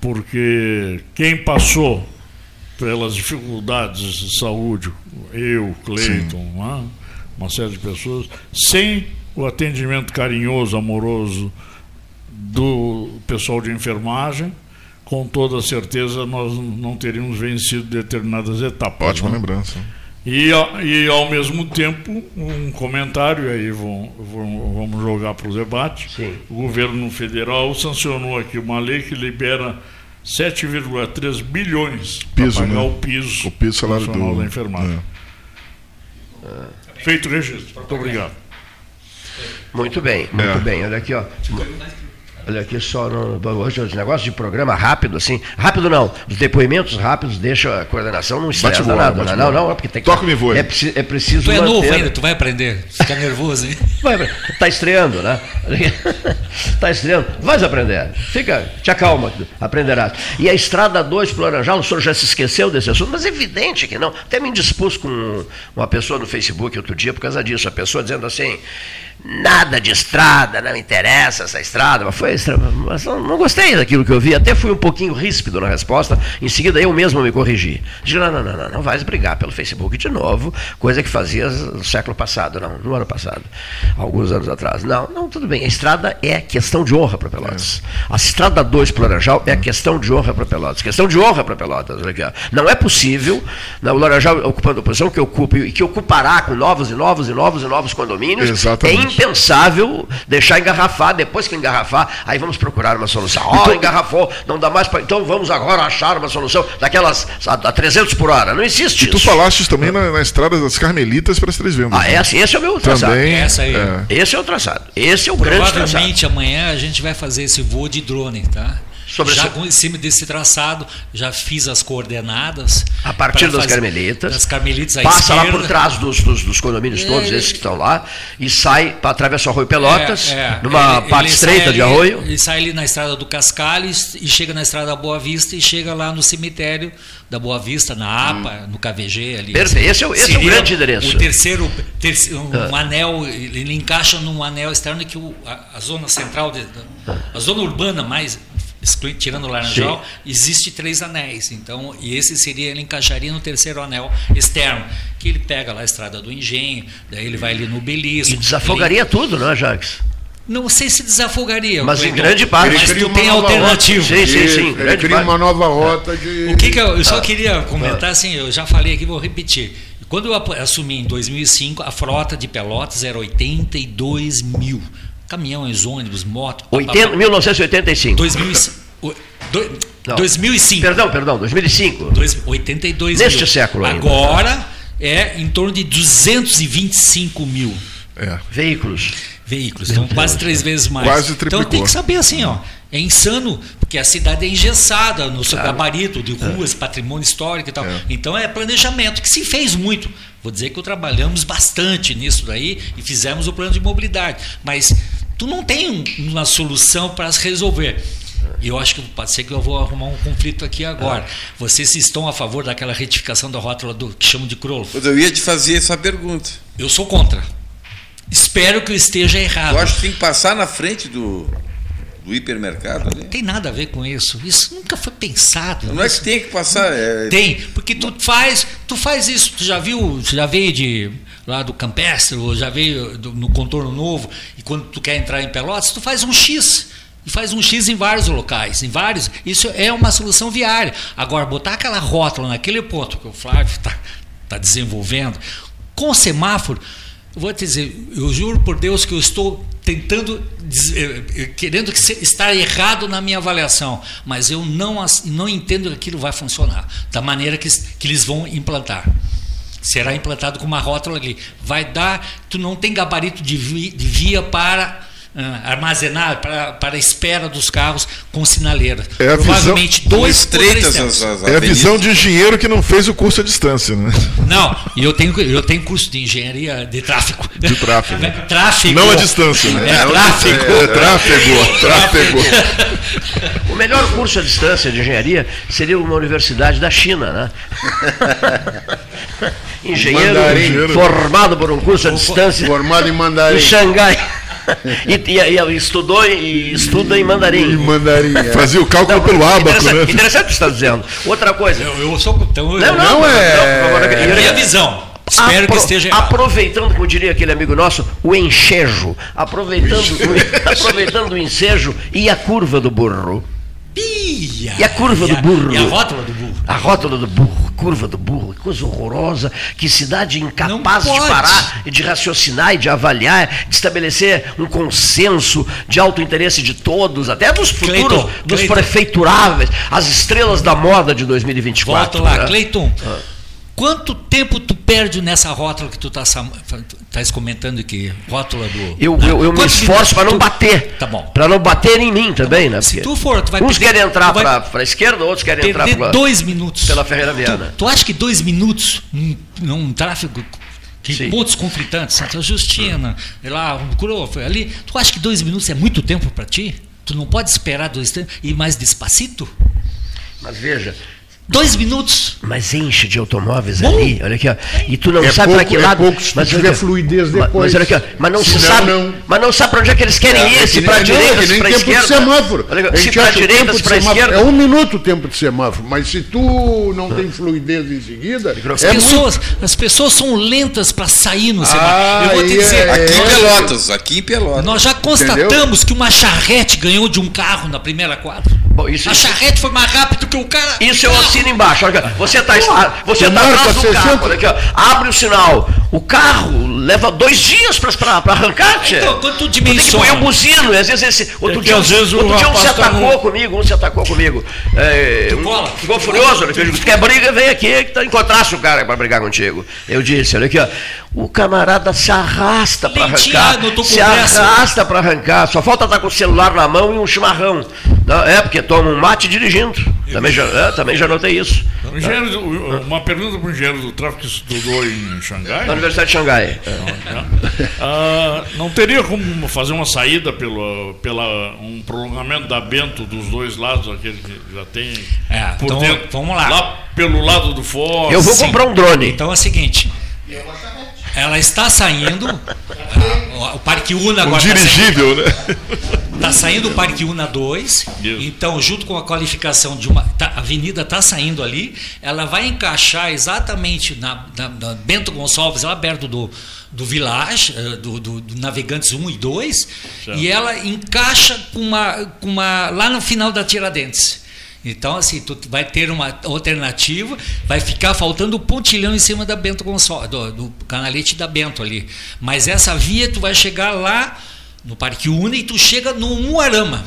porque quem passou pelas dificuldades de saúde, eu, Cleiton, né? uma série de pessoas, sem o atendimento carinhoso, amoroso do pessoal de enfermagem, com toda certeza nós não teríamos vencido determinadas etapas. Ótima né? lembrança. E, e, ao mesmo tempo, um comentário, aí vão, vão, vamos jogar para o debate. Sim. O governo federal sancionou aqui uma lei que libera 7,3 bilhões para pagar né? o piso, o piso salário do, da enfermagem. É. Feito o registro. Muito obrigado. Muito bem, muito é. bem. Olha aqui, ó. Olha aqui só no, hoje os negócios de programa rápido, assim. Rápido não. Os depoimentos rápidos deixa a coordenação não estressa bola, nada. Não, não, não, é porque tem que. Toca-me voe. É, é preciso. Tu é manter... novo ainda, tu vai aprender. Fica nervoso, hein? Vai, tá estreando, né? tá estreando. Vais aprender. Fica, te acalma, aprenderás. E a Estrada 2 para o Laranjal, o senhor já se esqueceu desse assunto, mas é evidente que não. Até me indispus com uma pessoa no Facebook outro dia por causa disso. A pessoa dizendo assim nada de estrada, não interessa essa estrada, mas foi mas não, gostei daquilo que eu vi, até fui um pouquinho ríspido na resposta, em seguida eu mesmo me corrigi. Disse, não, não, não, não, não vais brigar pelo Facebook de novo, coisa que fazias no século passado, não, no ano passado, alguns anos atrás. Não, não, tudo bem, a estrada é questão de honra para Pelotas. É. A estrada 2 para Laranjal é questão de honra para Pelotas, questão de honra para Pelotas. Não é possível, o Laranjal ocupando a posição que ocupa e que ocupará com novos e novos e novos e novos condomínios, Exatamente. é impensável deixar engarrafar, depois que engarrafar, aí vamos procurar uma solução. Ó, oh, engarrafou, não dá mais para. Então vamos agora achar uma solução daquelas a, a 300 por hora. Não existe e isso. tu falaste também na, na, estrada das Carmelitas para as Três Vendas. Ah, né? esse, esse é o meu traçado. Também, essa aí. É. Esse é o traçado. Esse é o grande traçado. Provavelmente amanhã a gente vai fazer esse voo de drone, tá? Sobre já esse... em cima desse traçado, já fiz as coordenadas. A partir das Carmelitas. Das Carmelitas Passa esquerda. lá por trás dos, dos, dos condomínios é, todos, esses que estão lá, e sai, atravessa o Arroio Pelotas, é, é, numa ele, parte ele estreita de arroio. Ele sai ali na estrada do Cascales e chega na estrada da Boa Vista e chega lá no cemitério da Boa Vista, na APA, hum. no KVG ali. Perfeito, esse é, o, esse é o grande endereço. O terceiro, terceiro um ah. anel, ele encaixa num anel externo que o, a, a, zona central, de, a zona urbana mais tirando o Laranjal, Sim. existe três anéis. Então, e esse seria, ele encaixaria no terceiro anel externo, que ele pega lá a estrada do engenho, daí ele vai ali no belisco. E desafogaria ele... tudo, não é, Jacques? não sei se desafogaria. Mas em grande parte. Mas tu tem alternativo. Sim, sim, sim. Ele cria uma nova rota de. O que, que eu, eu só ah. queria comentar, assim, eu já falei aqui, vou repetir. Quando eu assumi em 2005, a frota de Pelotas era 82 mil. Caminhões, ônibus, moto. 80, 1985. 2005. Do, 2005. Perdão, perdão, 2005. Dois, 82 Neste mil. século ainda. Agora é em torno de 225 mil. É. Veículos. Veículos, então quase três vezes mais. Quase triplicou. Então tem que saber assim, ó, é insano, porque a cidade é engessada no seu claro. gabarito de ruas, é. patrimônio histórico e tal. É. Então é planejamento, que se fez muito. Vou dizer que trabalhamos bastante nisso daí e fizemos o plano de mobilidade. Mas tu não tem uma solução para se resolver. E eu acho que pode ser que eu vou arrumar um conflito aqui agora. É. Vocês estão a favor daquela retificação da rótula do que chamam de Kroll? Eu ia te fazer essa pergunta. Eu sou contra. Espero que eu esteja errado. Eu acho que tem que passar na frente do, do hipermercado. Não tem nada a ver com isso. Isso nunca foi pensado. Não é que tem que passar. É... Tem, porque tu faz, tu faz isso. Tu já viu, tu já veio de lá do Campestre, ou já veio do, no contorno novo, e quando tu quer entrar em Pelotas, tu faz um X. E faz um X em vários locais, em vários. Isso é uma solução viária. Agora, botar aquela rótula naquele ponto que o Flávio está tá desenvolvendo, com semáforo, vou te dizer, eu juro por Deus que eu estou tentando, eh, eh, querendo estar errado na minha avaliação, mas eu não, não entendo que aquilo vai funcionar da maneira que, que eles vão implantar. Será implantado com uma rótula ali. Vai dar, tu não tem gabarito de de via para uh, armazenar para, para a espera dos carros com sinaleira. É Provavelmente visão, dois, três as, as É a visão de engenheiro que não fez o curso à distância, né? Não, eu tenho, eu tenho curso de engenharia de tráfego. De tráfego. tráfego. Não à distância, né? É, tráfego. É, tráfego, tráfego. O melhor curso à distância de engenharia seria uma universidade da China, né? engenheiro mandarim. formado por um curso à distância. Formado em mandarim. Em Xangai e, e, e, estudou e estuda em mandarim. Em mandarim. É. Fazia o cálculo não, pelo abaco, interessante, né? Interessante o que você está dizendo. Outra coisa. Eu, eu sou. Então, não, não, não, é. Não, é minha visão. Espero Apro que esteja errado. Aproveitando, como diria aquele amigo nosso, o enxejo. Aproveitando, o, aproveitando o ensejo e a curva do burro. Pia. E a curva e a, do burro. E a rótula do burro. A rótula do burro, curva do burro, que coisa horrorosa, que cidade incapaz de parar e de raciocinar e de avaliar, de estabelecer um consenso de alto interesse de todos, até dos futuros, Clayton, dos Clayton. prefeituráveis, as estrelas da moda de 2024. Volta lá, né? Cleiton. Ah. Quanto tempo tu perde nessa rótula que tu estás tá comentando aqui? Rótula do. Eu, eu, eu me esforço para não tu, bater. Tá bom. Para não bater em mim também, né? Se tu for, tu vai Uns querem entrar para a esquerda, outros querem entrar para dois minutos. Pela Ferreira Viana. Tu, tu acha que dois minutos num, num tráfego que Sim. pontos conflitantes, Santa Justina, hum. lá, um ali, tu acha que dois minutos é muito tempo para ti? Tu não pode esperar dois tempos e mais despacito? Mas veja, Dois minutos. Mas enche de automóveis Bom, ali, olha aqui, ó. E tu não é sabe para que é lado. Pouco se mas tiver fluidez depois. Mas, olha aqui, ó. mas não se sabe. Não. Mas não sabe para onde é que eles querem é, ir, se para a direita, se para a esquerda. De semáforo. Olha, se para a direita, se para a esquerda. É um minuto o tempo de semáforo, mas se tu não tem fluidez em seguida. As, é pessoas, muito... as pessoas são lentas para sair no semáforo. Ah, Eu vou te dizer. aqui em Pelotas, aqui em Pelotas. Nós já constatamos Entendeu? que uma charrete ganhou de um carro na primeira quadra. Bom, isso, a charrete foi mais rápido que o cara. Isso eu assino embaixo. Olha, você está você tá atrás do carro. Olha aqui, ó, abre o sinal. O carro leva dois dias para arrancar, tia. Então, quando tu dimensiona. Tem que pôr o buzino. Às vezes esse. Outro é dia, às vezes outro dia um se tá atacou tá comigo, um se atacou comigo. É, um, ficou furioso. Tu quer briga, vem aqui que tu encontrasse o cara para brigar contigo. Eu disse, olha aqui, ó. O camarada se arrasta para arrancar. Se arrasta para arrancar. Só falta estar com o celular na mão e um chimarrão. Não, é, porque toma um mate dirigindo. Também já, é, também já notei isso. Engenheiro, uma pergunta para o engenheiro do tráfego que estudou em Xangai. Na Universidade de Xangai. É. Ah, não teria como fazer uma saída pelo pela, um prolongamento da Bento dos dois lados, aquele que já tem. É, por então, dentro, vamos lá. Lá pelo lado do fórum. Eu vou Sim. comprar um drone. Então é o seguinte. Ela está saindo. o Parque Una agora. Um dirigível, tá né? Está saindo o Parque Una 2, então, junto com a qualificação de uma. Tá, a avenida está saindo ali, ela vai encaixar exatamente na, na, na Bento Gonçalves, lá perto do, do Village, eh, do, do, do, Navegantes 1 e 2, certo. e ela encaixa com uma, com uma, lá no final da Tiradentes. Então, assim, tu vai ter uma alternativa, vai ficar faltando o pontilhão em cima da Bento Gonçalves, do, do canalete da Bento ali. Mas essa via tu vai chegar lá no Parque Una e tu chega no Muarama.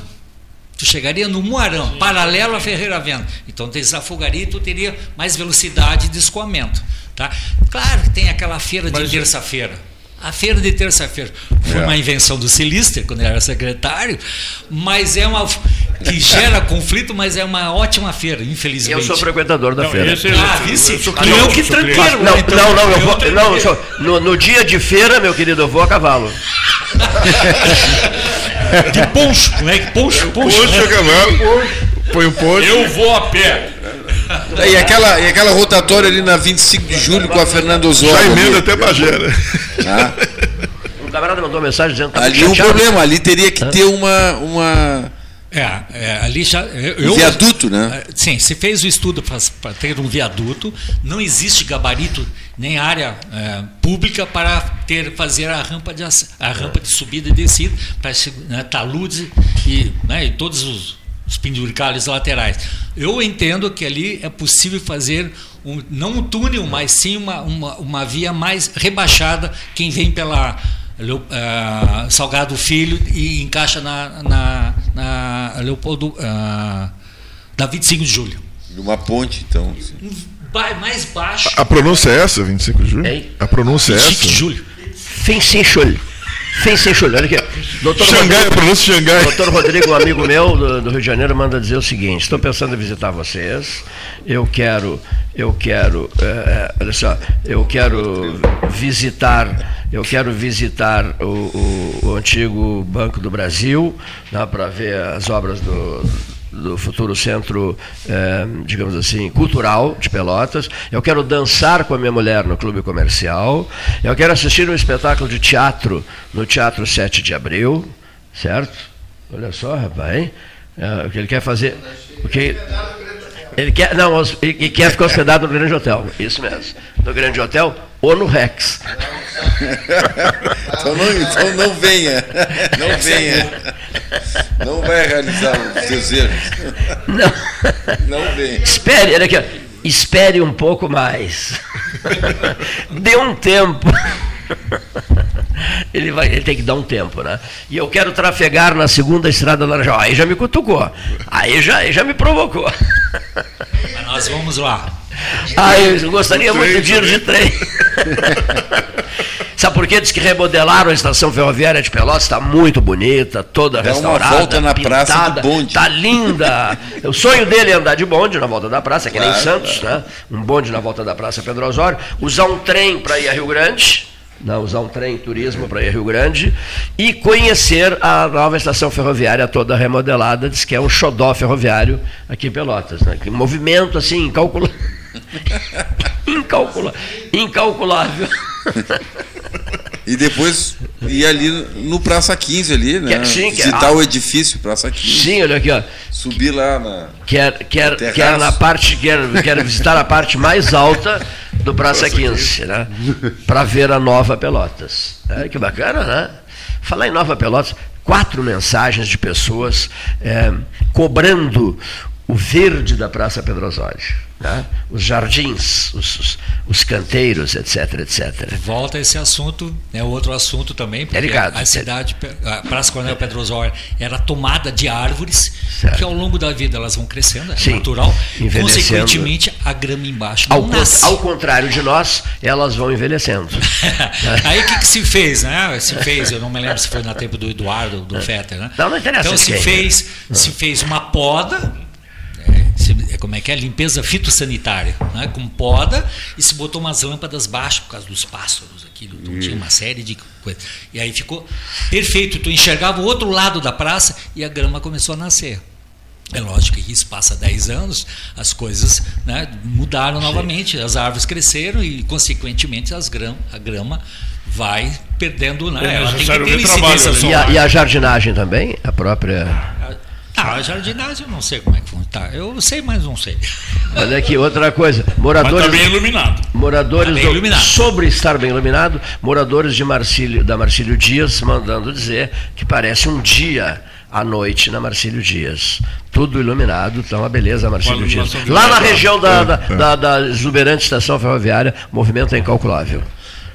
Tu chegaria no Muarama, paralelo a Ferreira Venda. Então tu desafogaria e tu teria mais velocidade de escoamento. Tá? Claro que tem aquela feira de terça-feira a feira de terça-feira foi é. uma invenção do Silister, quando ele era secretário, mas é uma que gera conflito, mas é uma ótima feira, infelizmente. Eu sou frequentador da não, feira. Esse, ah, esse, eu, eu, que tranqueiro. Não, então, não, não, eu vou, não, eu sou, no, no, dia de feira, meu querido, eu vou a cavalo. de poncho, é que poncho, poncho, poncho né? a cavalo. Põe o poncho. Eu vou a pé. E aquela, e aquela rotatória ali na 25 de julho com a Fernanda Osório. Já emenda até Bagé, né? Ah. Um camarada mandou mensagem dizendo que tá Ali o um problema, ali teria que ter uma. uma... É, é, ali já. Eu, viaduto, né? É, sim, se fez o estudo para ter um viaduto, não existe gabarito nem área é, pública para ter fazer a rampa de, a rampa de subida e descida, para né, taludes e, né, e todos os os penduricalhos laterais. Eu entendo que ali é possível fazer um, não um túnel, mas sim uma, uma, uma via mais rebaixada. Quem vem pela uh, Salgado Filho e encaixa na, na, na Leopoldo uh, da 25 de julho. Uma ponte, então. Mais baixo. A, a pronúncia é essa, 25 de julho? É. A pronúncia é essa? 25 de julho. 25 de julho. Fensenchulho, olha aqui. Doutor Xangai, pronúncia Xangai. Doutor Rodrigo, um amigo meu do, do, Rio de Janeiro, manda dizer o seguinte: estou pensando em visitar vocês. Eu quero, eu quero, é, olha só, eu quero visitar, eu quero visitar o, o, o antigo Banco do Brasil, né, para ver as obras do do futuro centro, eh, digamos assim, cultural de Pelotas. Eu quero dançar com a minha mulher no clube comercial. Eu quero assistir um espetáculo de teatro no Teatro 7 de Abril, certo? Olha só, rapaz, é, o que ele quer fazer. O que, ele quer, não, ele quer ficar hospedado no Grande Hotel, isso mesmo. No Grande Hotel ou no Rex. então, não, então não venha. Não venha. Não vai realizar os desejos. Não. Não venha. Espere, olha aqui, espere um pouco mais. Dê um tempo. Ele, vai, ele tem que dar um tempo, né? E eu quero trafegar na segunda estrada Laranjal. Aí já me cutucou. Aí já, aí já me provocou. Mas nós vamos lá. Ah, eu gostaria muito de ir de trem. Sabe por quê? Diz que remodelaram a estação ferroviária de Pelotas, está muito bonita, toda Dá restaurada. Uma volta na pintada, praça do bonde. Está linda. o sonho dele é andar de bonde na volta da praça, que claro, nem Santos, claro. né? Um bonde na volta da praça Pedro Osório, usar um trem para ir a Rio Grande. Né? usar um trem turismo para Rio Grande e conhecer a nova estação ferroviária toda remodelada, diz que é um xodó ferroviário aqui em Pelotas. Né? Que movimento assim, incalculável. Incalcula... Incalculável. E depois ir ali no Praça 15 ali, né? Que, sim, Visitar que, ah, o edifício Praça 15. Sim, olha aqui, ó. Subir lá na. Quer, quer, quer na parte, quer, quer visitar a parte mais alta do Praça, Praça 15, né? Para ver a nova Pelotas. É, que bacana, né? Falar em Nova Pelotas, quatro mensagens de pessoas é, cobrando o verde da Praça Pedro Osório. Né? Os jardins, os, os, os, canteiros, etc, etc. Volta esse assunto, é outro assunto também, porque é ligado, a cidade, a Praça Coronel Pedro Osório era tomada de árvores certo. que ao longo da vida elas vão crescendo, é Sim, natural, consequentemente a grama embaixo ao, nasce. Ao contrário de nós, elas vão envelhecendo. Aí o que, que, se fez, né? Se fez, eu não me lembro se foi na tempo do Eduardo, do Fetter, né? Não, não interessa. Então se fez, se fez uma poda é, como é que é? Limpeza fitossanitária, né? com poda, e se botou umas lâmpadas baixo por causa dos pássaros aqui, então, tinha uma série de coisas. E aí ficou perfeito, tu enxergava o outro lado da praça e a grama começou a nascer. É lógico que isso passa 10 anos, as coisas né, mudaram Sim. novamente, as árvores cresceram e, consequentemente, as grama, a grama vai perdendo. Né, é ela tem que ter incidência e a, e a jardinagem também? A própria. Ah, a jardinagem eu não sei como é que funciona. Tá, eu sei, mas não sei. Olha aqui, outra coisa. Moradores. Mas tá bem iluminado. Moradores tá bem do, iluminado. sobre estar bem iluminado, moradores de Marcílio, da Marcílio Dias mandando dizer que parece um dia à noite na Marcílio Dias. Tudo iluminado, então uma beleza Marcílio Dias. Lá na região da, da, da, da exuberante estação ferroviária, movimento é incalculável.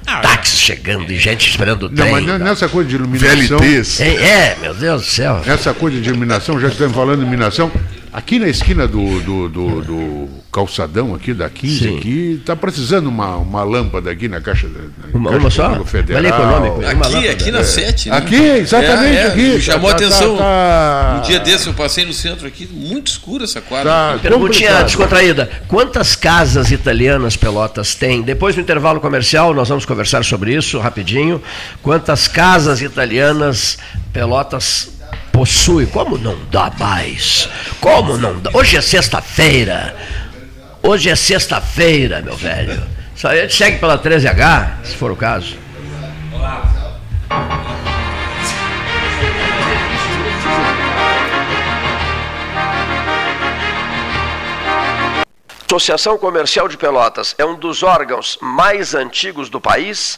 Ah, táxis chegando e gente esperando o trem. Não, mas nessa coisa de iluminação. VLTs. É, é, meu Deus do céu. Essa coisa de iluminação, já estamos falando de iluminação, Aqui na esquina do, do, do, do calçadão aqui da 15, Sim. aqui, está precisando uma, uma lâmpada aqui na caixa, na uma, caixa uma só? Federal. econômico. Aqui, aqui na 7. Né? Aqui, exatamente é, é, aqui. Chamou tá, atenção. Tá, tá... Um dia desse eu passei no centro aqui, muito escura essa quadra. Tá, Perguntinha descontraída. Quantas casas italianas Pelotas tem? Depois do intervalo comercial, nós vamos conversar sobre isso rapidinho. Quantas casas italianas Pelotas possui. Como não dá mais? Como não dá? Hoje é sexta-feira. Hoje é sexta-feira, meu velho. Só a gente segue pela 13H, se for o caso. Olá. Associação Comercial de Pelotas é um dos órgãos mais antigos do país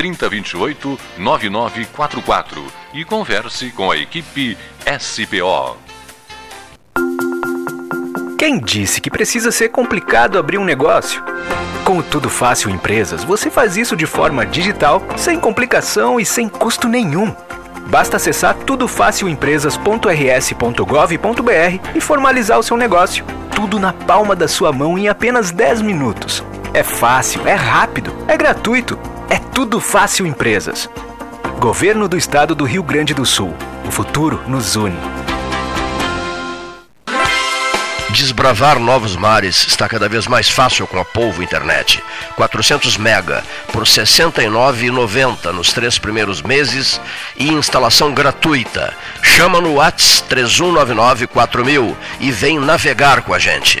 3028 9944 e converse com a equipe SPO. Quem disse que precisa ser complicado abrir um negócio? Com o Tudo Fácil Empresas, você faz isso de forma digital, sem complicação e sem custo nenhum. Basta acessar tudofacilempresas.rs.gov.br e formalizar o seu negócio. Tudo na palma da sua mão em apenas 10 minutos. É fácil, é rápido, é gratuito. É tudo fácil empresas. Governo do Estado do Rio Grande do Sul. O futuro nos une. Desbravar novos mares está cada vez mais fácil com a Polvo Internet. 400 mega por R$ 69,90 nos três primeiros meses e instalação gratuita. Chama no Whats 3199 4000 e vem navegar com a gente.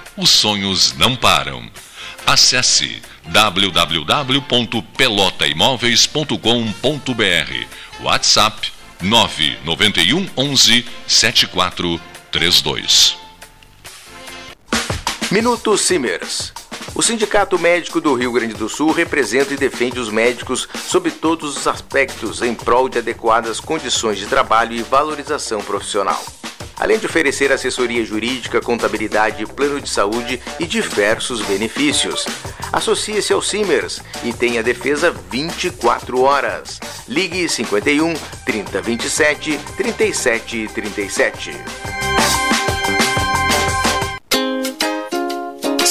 os sonhos não param. Acesse www.pelotaimoveis.com.br WhatsApp 991 11 7432 Minuto Simers. O Sindicato Médico do Rio Grande do Sul representa e defende os médicos sob todos os aspectos em prol de adequadas condições de trabalho e valorização profissional além de oferecer assessoria jurídica, contabilidade, plano de saúde e diversos benefícios. Associe-se ao Simers e tenha defesa 24 horas. Ligue 51 3027 3737.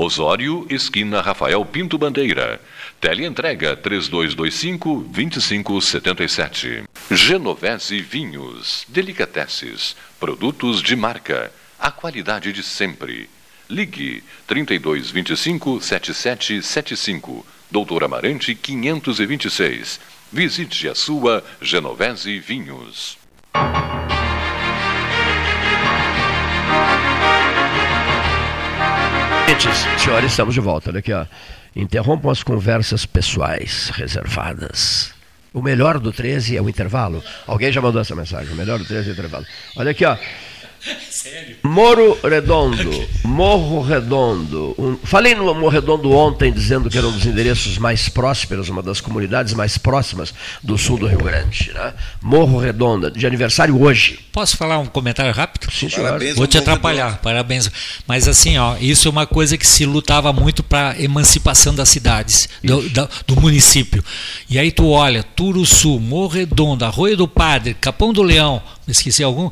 Osório, esquina Rafael Pinto Bandeira. Teleentrega 3225-2577. Genovese Vinhos, Delicateces, produtos de marca a qualidade de sempre. Ligue 3225 7775, Doutor Amarante 526. Visite a sua Genovese Vinhos. Senhores, estamos de volta. Olha aqui, ó. Interrompam as conversas pessoais reservadas. O melhor do 13 é o intervalo. Alguém já mandou essa mensagem. O melhor do 13 é o intervalo. Olha aqui, ó. Sério? Moro Redondo, Morro Redondo. Um, falei no Morro Redondo ontem dizendo que era um dos endereços mais prósperos, uma das comunidades mais próximas do sul do Rio Grande. Né? Morro Redondo, de aniversário hoje. Posso falar um comentário rápido? Sim, senhor. Parabéns Vou te atrapalhar, Redondo. parabéns. Mas assim, ó, isso é uma coisa que se lutava muito para a emancipação das cidades, do, do, do, município. E aí tu olha, Turuçu, Morro Redondo, Arroio do Padre, Capão do Leão, me esqueci algum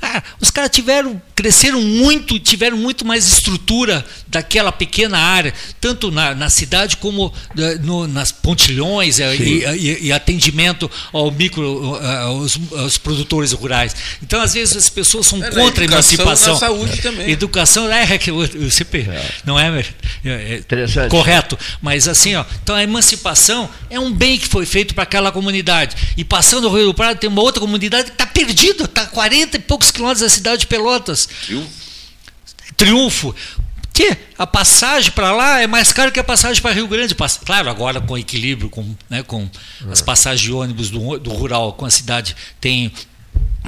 Cara, os caras tiveram, cresceram muito, tiveram muito mais estrutura daquela pequena área, tanto na, na cidade como eh, no, nas pontilhões eh, e, e, e, atendimento ao micro, eh, aos, aos, produtores rurais. Então, às vezes, as pessoas são é, contra a emancipação. Na saúde também. Educação é, é o CP, é. não é, é, é correto. Mas assim, ó, então a emancipação é um bem que foi feito para aquela comunidade. E passando o Rio do Prado, tem uma outra comunidade que está perdida, está 40 e poucos poucos quilômetros da cidade de Pelotas. Triunfo. Triunfo. Que a passagem para lá é mais cara que a passagem para Rio Grande. Claro, agora com equilíbrio, com, né, com as passagens de ônibus do, do rural com a cidade tem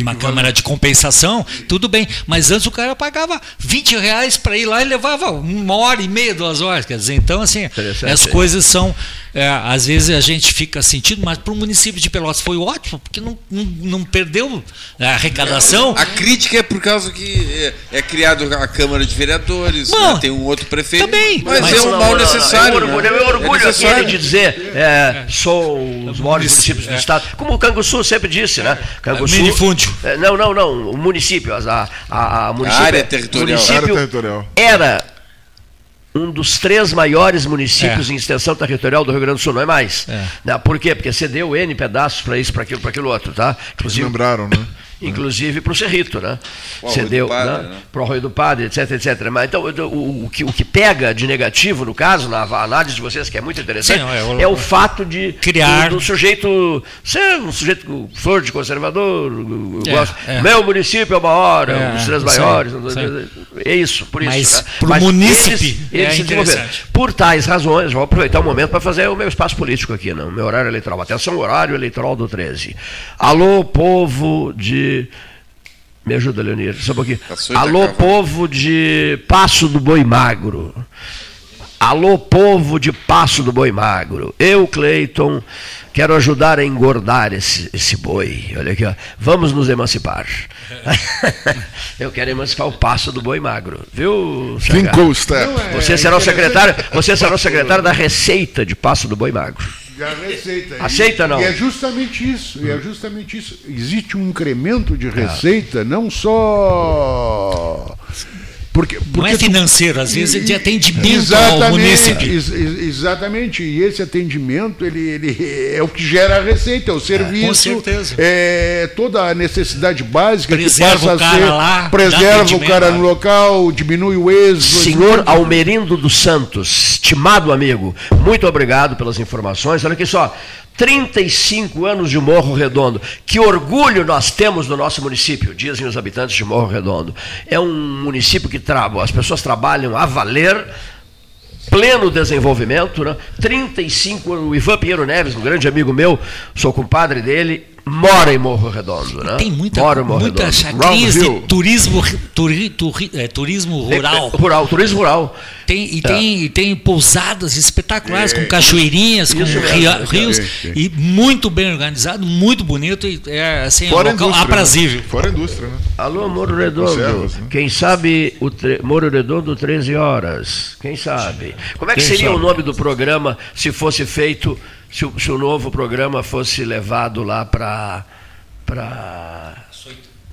uma câmara de compensação, tudo bem. Mas antes o cara pagava 20 reais para ir lá e levava uma hora e meia, duas horas. Quer dizer, então, assim, as coisas são. É, às vezes a gente fica sentindo, mas para o município de Pelotas foi ótimo, porque não, não, não perdeu a arrecadação. A crítica é por causa que é, é criado a Câmara de Vereadores, Bom, né? tem um outro prefeito. Também, mas, mas é um mal necessário. Né? É meu orgulho, é orgulho de dizer, é, sou os maiores municípios do Estado. Como o Canguçu sempre disse, né? Canguçu, Minifúndio. Não, não, não. O município, a, a, a, município, a área territorial. Município área territorial. Era um dos três maiores municípios é. em extensão territorial do Rio Grande do Sul, não é mais. É. Né? Por quê? Porque cedeu N pedaços para isso, para aquilo, para aquilo outro, tá? Inclusive, Eles lembraram, né? Inclusive para o Cerrito, né? Cedeu né? né? para o Arroio do Padre, etc, etc. Mas então o, o, que, o que pega de negativo, no caso, na análise de vocês, que é muito interessante, Sim, é, o, é, o fato de criar do, do, sujeito ser um sujeito flor de conservador, é, gosto. É. Meu município é o maior, é, um dos três maiores. É isso, por isso. Mas né? para o município eles, eles é Por tais razões, vou aproveitar o momento para fazer o meu espaço político aqui, no meu horário eleitoral. Atenção, horário eleitoral do 13. Alô, povo de me ajuda, Leonir, só um pouquinho. Alô, povo de Passo do Boi Magro. Alô, povo de Passo do Boi Magro. Eu, Cleiton, quero ajudar a engordar esse, esse boi. Olha aqui, ó. Vamos nos emancipar. Eu quero emancipar o Passo do Boi Magro. Viu, Você será o secretário, você será o secretário da Receita de Passo do Boi Magro. A receita. Aceita e, não? E é justamente isso. E é justamente isso. Existe um incremento de receita, não só porque, porque não é financeiro, às vezes é de atendimento ao município. Ex, exatamente, e esse atendimento ele, ele é o que gera a receita, é o serviço. É, com certeza. É toda a necessidade básica preserva que passa a ser. Lá, preserva o cara no local, diminui o êxito. Senhor Almerindo dos Santos, estimado amigo, muito obrigado pelas informações. Olha aqui só, 35 anos de Morro Redondo. Que orgulho nós temos no nosso município, dizem os habitantes de Morro Redondo. É um município que as pessoas trabalham a valer, pleno desenvolvimento. Né? 35 anos, o Ivan Pinheiro Neves, um grande amigo meu, sou compadre dele, mora em Morro Redondo. Né? Tem muita, mora muita de turismo, turi, turi, é, turismo rural. É, é, rural, turismo rural. Tem, e, tem, e tem pousadas espetaculares, é, com cachoeirinhas, com ria, rios, e muito bem organizado, muito bonito, e é assim, Fora um local né? aprazível. Né? Fora a indústria, né? Alô, Moro Redondo. Conservas, né? Quem sabe o tre... Moro Redondo, 13 horas. Quem sabe? Como é que Quem seria sabe? o nome do programa se fosse feito, se o, se o novo programa fosse levado lá para. para Morro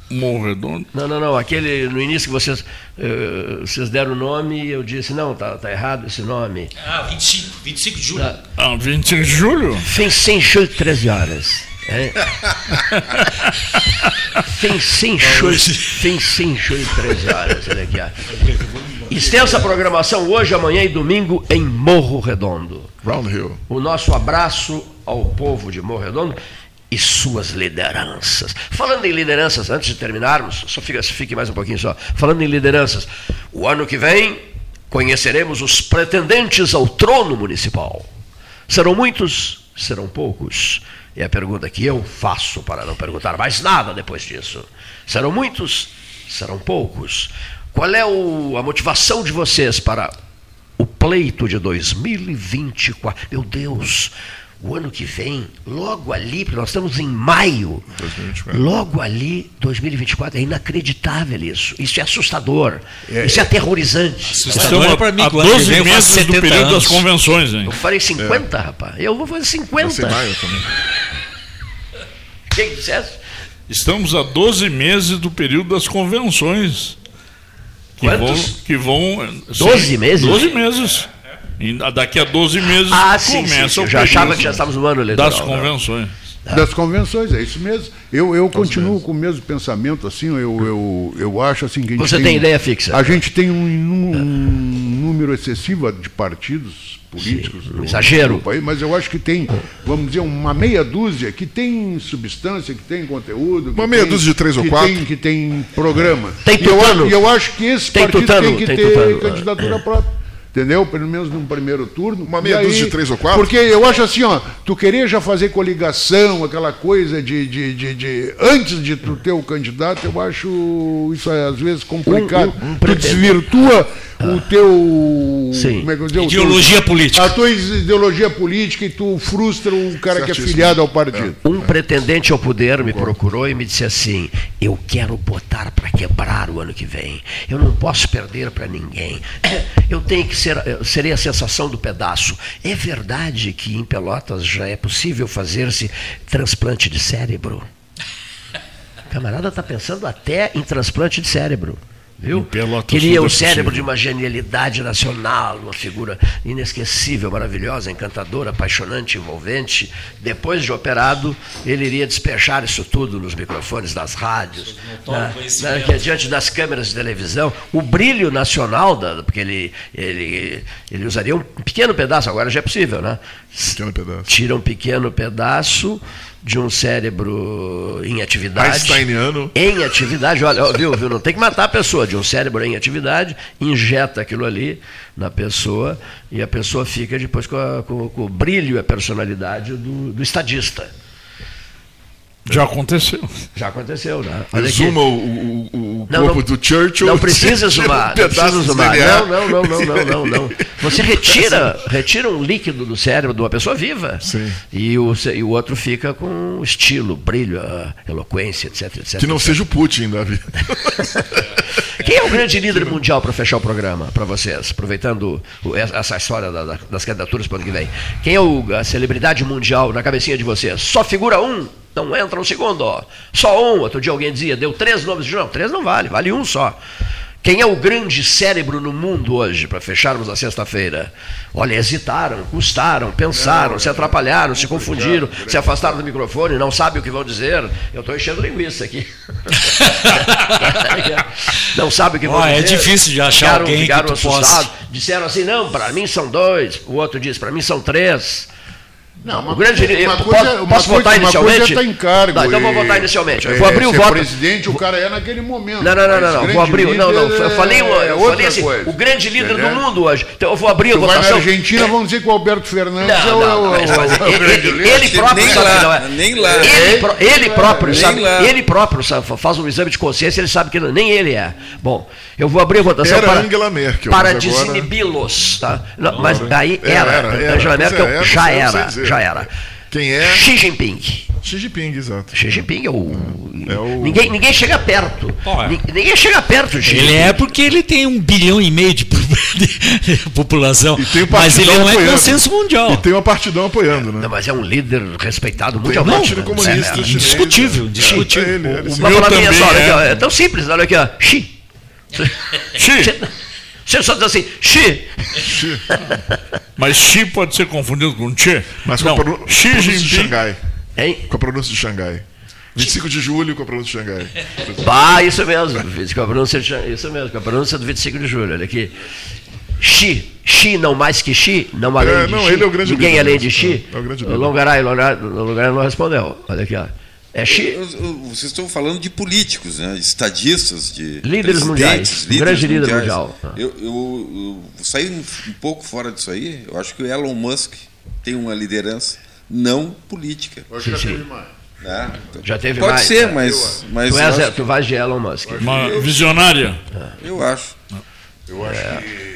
Redondo? Não, não, não. Aquele no início que vocês, uh, vocês deram o nome e eu disse, não, tá, tá errado esse nome. Ah, 25, 25 de julho. Ah, ah 25 de julho? Fim sem julho, 13 horas. É. Fim sem julho, fim sem julho, 13 horas. Olha aqui. Extensa programação hoje, amanhã e domingo em Morro Redondo. Round Hill. O nosso abraço ao povo de Morro Redondo e suas lideranças. Falando em lideranças, antes de terminarmos, só fica, fique mais um pouquinho só. Falando em lideranças, o ano que vem conheceremos os pretendentes ao trono municipal. Serão muitos? Serão poucos? É a pergunta que eu faço para não perguntar mais nada depois disso. Serão muitos? Serão poucos? Qual é o, a motivação de vocês para o pleito de 2024? Meu Deus! O ano que vem, logo ali, porque nós estamos em maio, 2024. logo ali, 2024, é inacreditável isso. Isso é assustador. É, isso é aterrorizante. Assustador é para mim, a 12 meses do período anos. das convenções, hein? Eu falei 50, é. rapaz. Eu vou fazer 50. maio também. Quem dissesse? Estamos a 12 meses do período das convenções. Que Quantos? vão. Que vão 12 sim, meses? 12 meses. Daqui a 12 meses ah, sim, começa sim, sim. Eu já achava que já estávamos no ano eleitoral. Das convenções. Das convenções, é isso mesmo. Eu, eu continuo com o mesmo pensamento, assim, eu, eu, eu acho assim que Você tem, tem ideia fixa? A gente tem um, um número excessivo de partidos políticos Sim, um exagero país, mas eu acho que tem, vamos dizer, uma meia dúzia que tem substância, que tem conteúdo. Uma meia tem, dúzia de três ou quatro. Tem, que tem programa. Tem tutano. E eu, eu acho que esse partido tem que tem ter tutano. candidatura própria entendeu? Pelo menos num primeiro turno. Uma meia dúzia de três ou quatro? Porque eu acho assim, ó, tu querer já fazer coligação, aquela coisa de, de, de, de antes de tu ter o candidato, eu acho isso às vezes complicado. Um, um, um tu desvirtua o teu. Sim. Como é que eu digo? Ideologia teu, política. A tua ideologia política e tu frustra o cara que é filiado ao partido. Um pretendente ao poder me procurou e me disse assim: Eu quero botar para quebrar o ano que vem. Eu não posso perder para ninguém. Eu tenho que ser. Serei a sensação do pedaço. É verdade que em Pelotas já é possível fazer-se transplante de cérebro? O camarada está pensando até em transplante de cérebro. Viu? Queria o cérebro de uma genialidade nacional, uma figura inesquecível, maravilhosa, encantadora, apaixonante, envolvente. Depois de operado, ele iria despejar isso tudo nos microfones das rádios, na, na, que, diante das câmeras de televisão. O brilho nacional, da, porque ele, ele, ele usaria um pequeno pedaço, agora já é possível, né? Pequeno pedaço. Tira um pequeno pedaço de um cérebro em atividade. Einsteiniano. Em atividade, olha, viu, viu, não tem que matar a pessoa, de um cérebro em atividade, injeta aquilo ali na pessoa e a pessoa fica depois com, a, com, com o brilho e a personalidade do, do estadista. Já aconteceu. Já aconteceu, né? Olha Exuma o, o, o não, corpo não, do Churchill. Não precisa zoar. Um não precisa zoar. Não, não, não, não, não, não, não. Você retira, retira um líquido do cérebro de uma pessoa viva. Sim. E o, e o outro fica com estilo, brilho, eloquência, etc, etc. Que não etc. seja o Putin da vida. Quem é o grande líder mundial para fechar o programa, para vocês? Aproveitando essa história das candidaturas para o ano que vem. Quem é a celebridade mundial na cabecinha de vocês? Só figura um não entra no segundo. Ó. Só um. Outro dia alguém dizia, deu três nomes. Não, três não vale, vale um só. Quem é o grande cérebro no mundo hoje, para fecharmos a sexta-feira? Olha, hesitaram, custaram, pensaram, não, se atrapalharam, se confundiram, se afastaram do microfone, não sabem o que vão dizer. Eu estou enchendo linguiça aqui. não sabem o que vão oh, dizer. É difícil de achar ficaram, alguém ficaram que assustados. Disseram assim, não, para mim são dois. O outro disse, para mim são três. Não, uma, o grande. Uma coisa, posso, posso coisa, votar inicialmente? Uma coisa tá em cargo. Não, então vou votar inicialmente. Eu vou abrir o voto. presidente, o cara é naquele momento. Não, não, não, não. não. Vou abrir. Não, não. Eu falei, eu falei assim, coisa. o grande líder Entendeu? do mundo hoje. Então eu vou abrir tu a votação. Vai na Argentina, vamos dizer que o Alberto Fernandes não, é o, ele, próprio sabe que não é. Nem lá. Ele, próprio sabe. Ele próprio faz um exame de consciência, ele sabe que nem ele é. Bom, eu vou abrir a votação para Angela Merkel. Para desinibi-los, tá? Mas daí era. Angela Merkel era, já era, já era. Quem é? Xi Jinping. Xi Jinping, exato. Xi Jinping é o. É o... Ninguém, ninguém chega perto. Ninguém chega perto de Ele é porque ele tem um bilhão e meio de, população. mas ele não é apoiando. é consenso mundial. E tem uma partidão apoiando, né? Não, mas é um líder respeitado mundialmente. Não, né? comunista. É, é, indiscutível. Indiscutível. É, ele, ele, o, o meu também só, é. é tão simples, olha aqui, ó. Xi. Xi. Você só diz assim, Xi. Xi. Mas Xi pode ser confundido com Che. Mas com Não, a pronúncia Xi Jinping. de Xangai. Hein? Com a pronúncia de Xangai. 25 de julho com a pronúncia de Xangai. Bah, isso mesmo. Com a pronúncia de, isso mesmo, com a pronúncia do 25 de julho. Olha aqui. Xi, Xi não mais que Xi, não além é, de não, Xi. Ele é o grande Ninguém além de Xi. É o grande Longaray, Longaray, Longaray não respondeu. Olha aqui, ó. É chi... Vocês estão falando de políticos, né? estadistas, de líderes mundiais, líderes grande líder mundiais. mundial. Eu, eu, eu, saí um, um, pouco fora disso aí. Eu acho que o Elon Musk tem uma liderança não política. Hoje já teve mais. É, então, já teve pode mais. Pode ser, mas, mas tu, és, tu vais de Elon Musk. Uma visionária. Eu acho. Eu acho é. que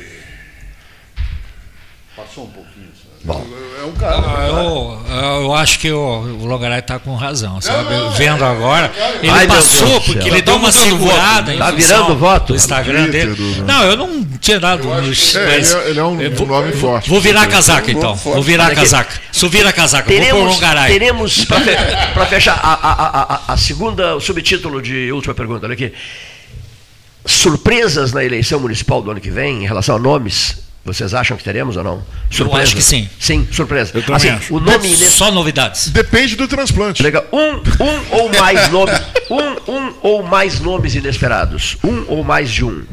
passou um pouquinho. Bom. É um cara. Ah, eu, eu, acho que o, o está com razão, sabe? Não, não, Vendo é, agora. Ele Ai, passou porque ele deu uma segurada. Está virando voto? O Instagram dele. Né? Não, eu não tinha dado. Nos, é, mas, ele, é, ele é um, vou, nome forte. Vou virar a casaca então. Vou virar a casaca. Sou vira a casaca. Teremos, vou pôr o Logaray. Teremos, para fechar, a, a, a, a segunda, o subtítulo de última pergunta. Olha aqui. Surpresas na eleição municipal do ano que vem em relação a nomes vocês acham que teremos ou não? Surpresa? Eu acho que sim. Sim, surpresa. Eu assim, acho. O nome Só novidades. Depende do transplante. Legal. Um, um ou mais nomes. Um, um ou mais nomes inesperados. Um ou mais de um.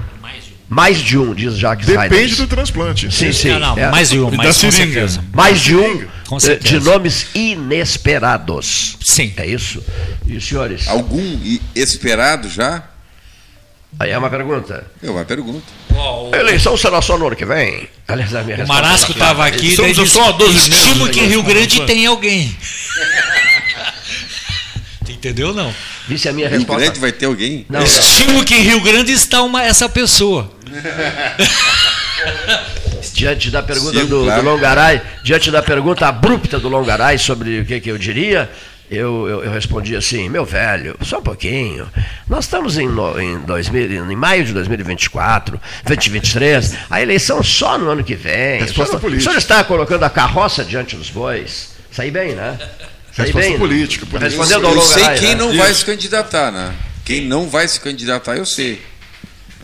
Mais de um, diz Jacques Depende Heidens. do transplante. Sim, sim. Não, não, é. mais de um, mais, com certeza. Mais de um eh, de nomes inesperados. Sim. É isso? E os senhores? Algum esperado já? Aí é uma pergunta. É uma pergunta. A eleição será só no ano que vem? Aliás, a minha o Marasco estava aqui e disse, só 12 estimo que em Rio Grande tem alguém. Entendeu não? Disse a minha Rio resposta. Rio Grande vai ter alguém? Não, Estimo que em Rio Grande está uma, essa pessoa. diante da pergunta Sim, do, claro. do Longaray, diante da pergunta abrupta do Longaray sobre o que, que eu diria, eu, eu, eu, respondi assim, meu velho, só um pouquinho. Nós estamos em, no, em, 2000, em maio de 2024, 2023, a eleição só no ano que vem. Resposta o, senhor, o senhor está colocando a carroça diante dos bois. Saí bem, né? Saí Resposta bem, política. Né? Respondendo ao Eu sei quem né? não vai se candidatar, né? Quem não vai se candidatar, eu sei.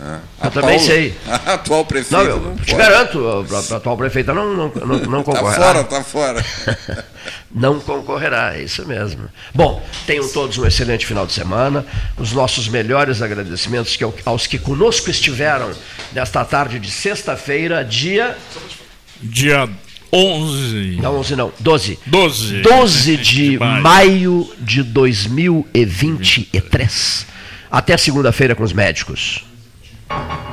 Ah, eu também sei. A atual prefeita. Não, eu não te garanto, a, atual prefeita não, não, não, não tá concorrerá. Está fora, está fora. não concorrerá, é isso mesmo. Bom, tenham todos um excelente final de semana. Os nossos melhores agradecimentos que, aos que conosco estiveram nesta tarde de sexta-feira, dia. Dia 11. Não, 11 não, 12. 12. 12 de, de maio. maio de 2023. Até segunda-feira com os médicos. Thank you.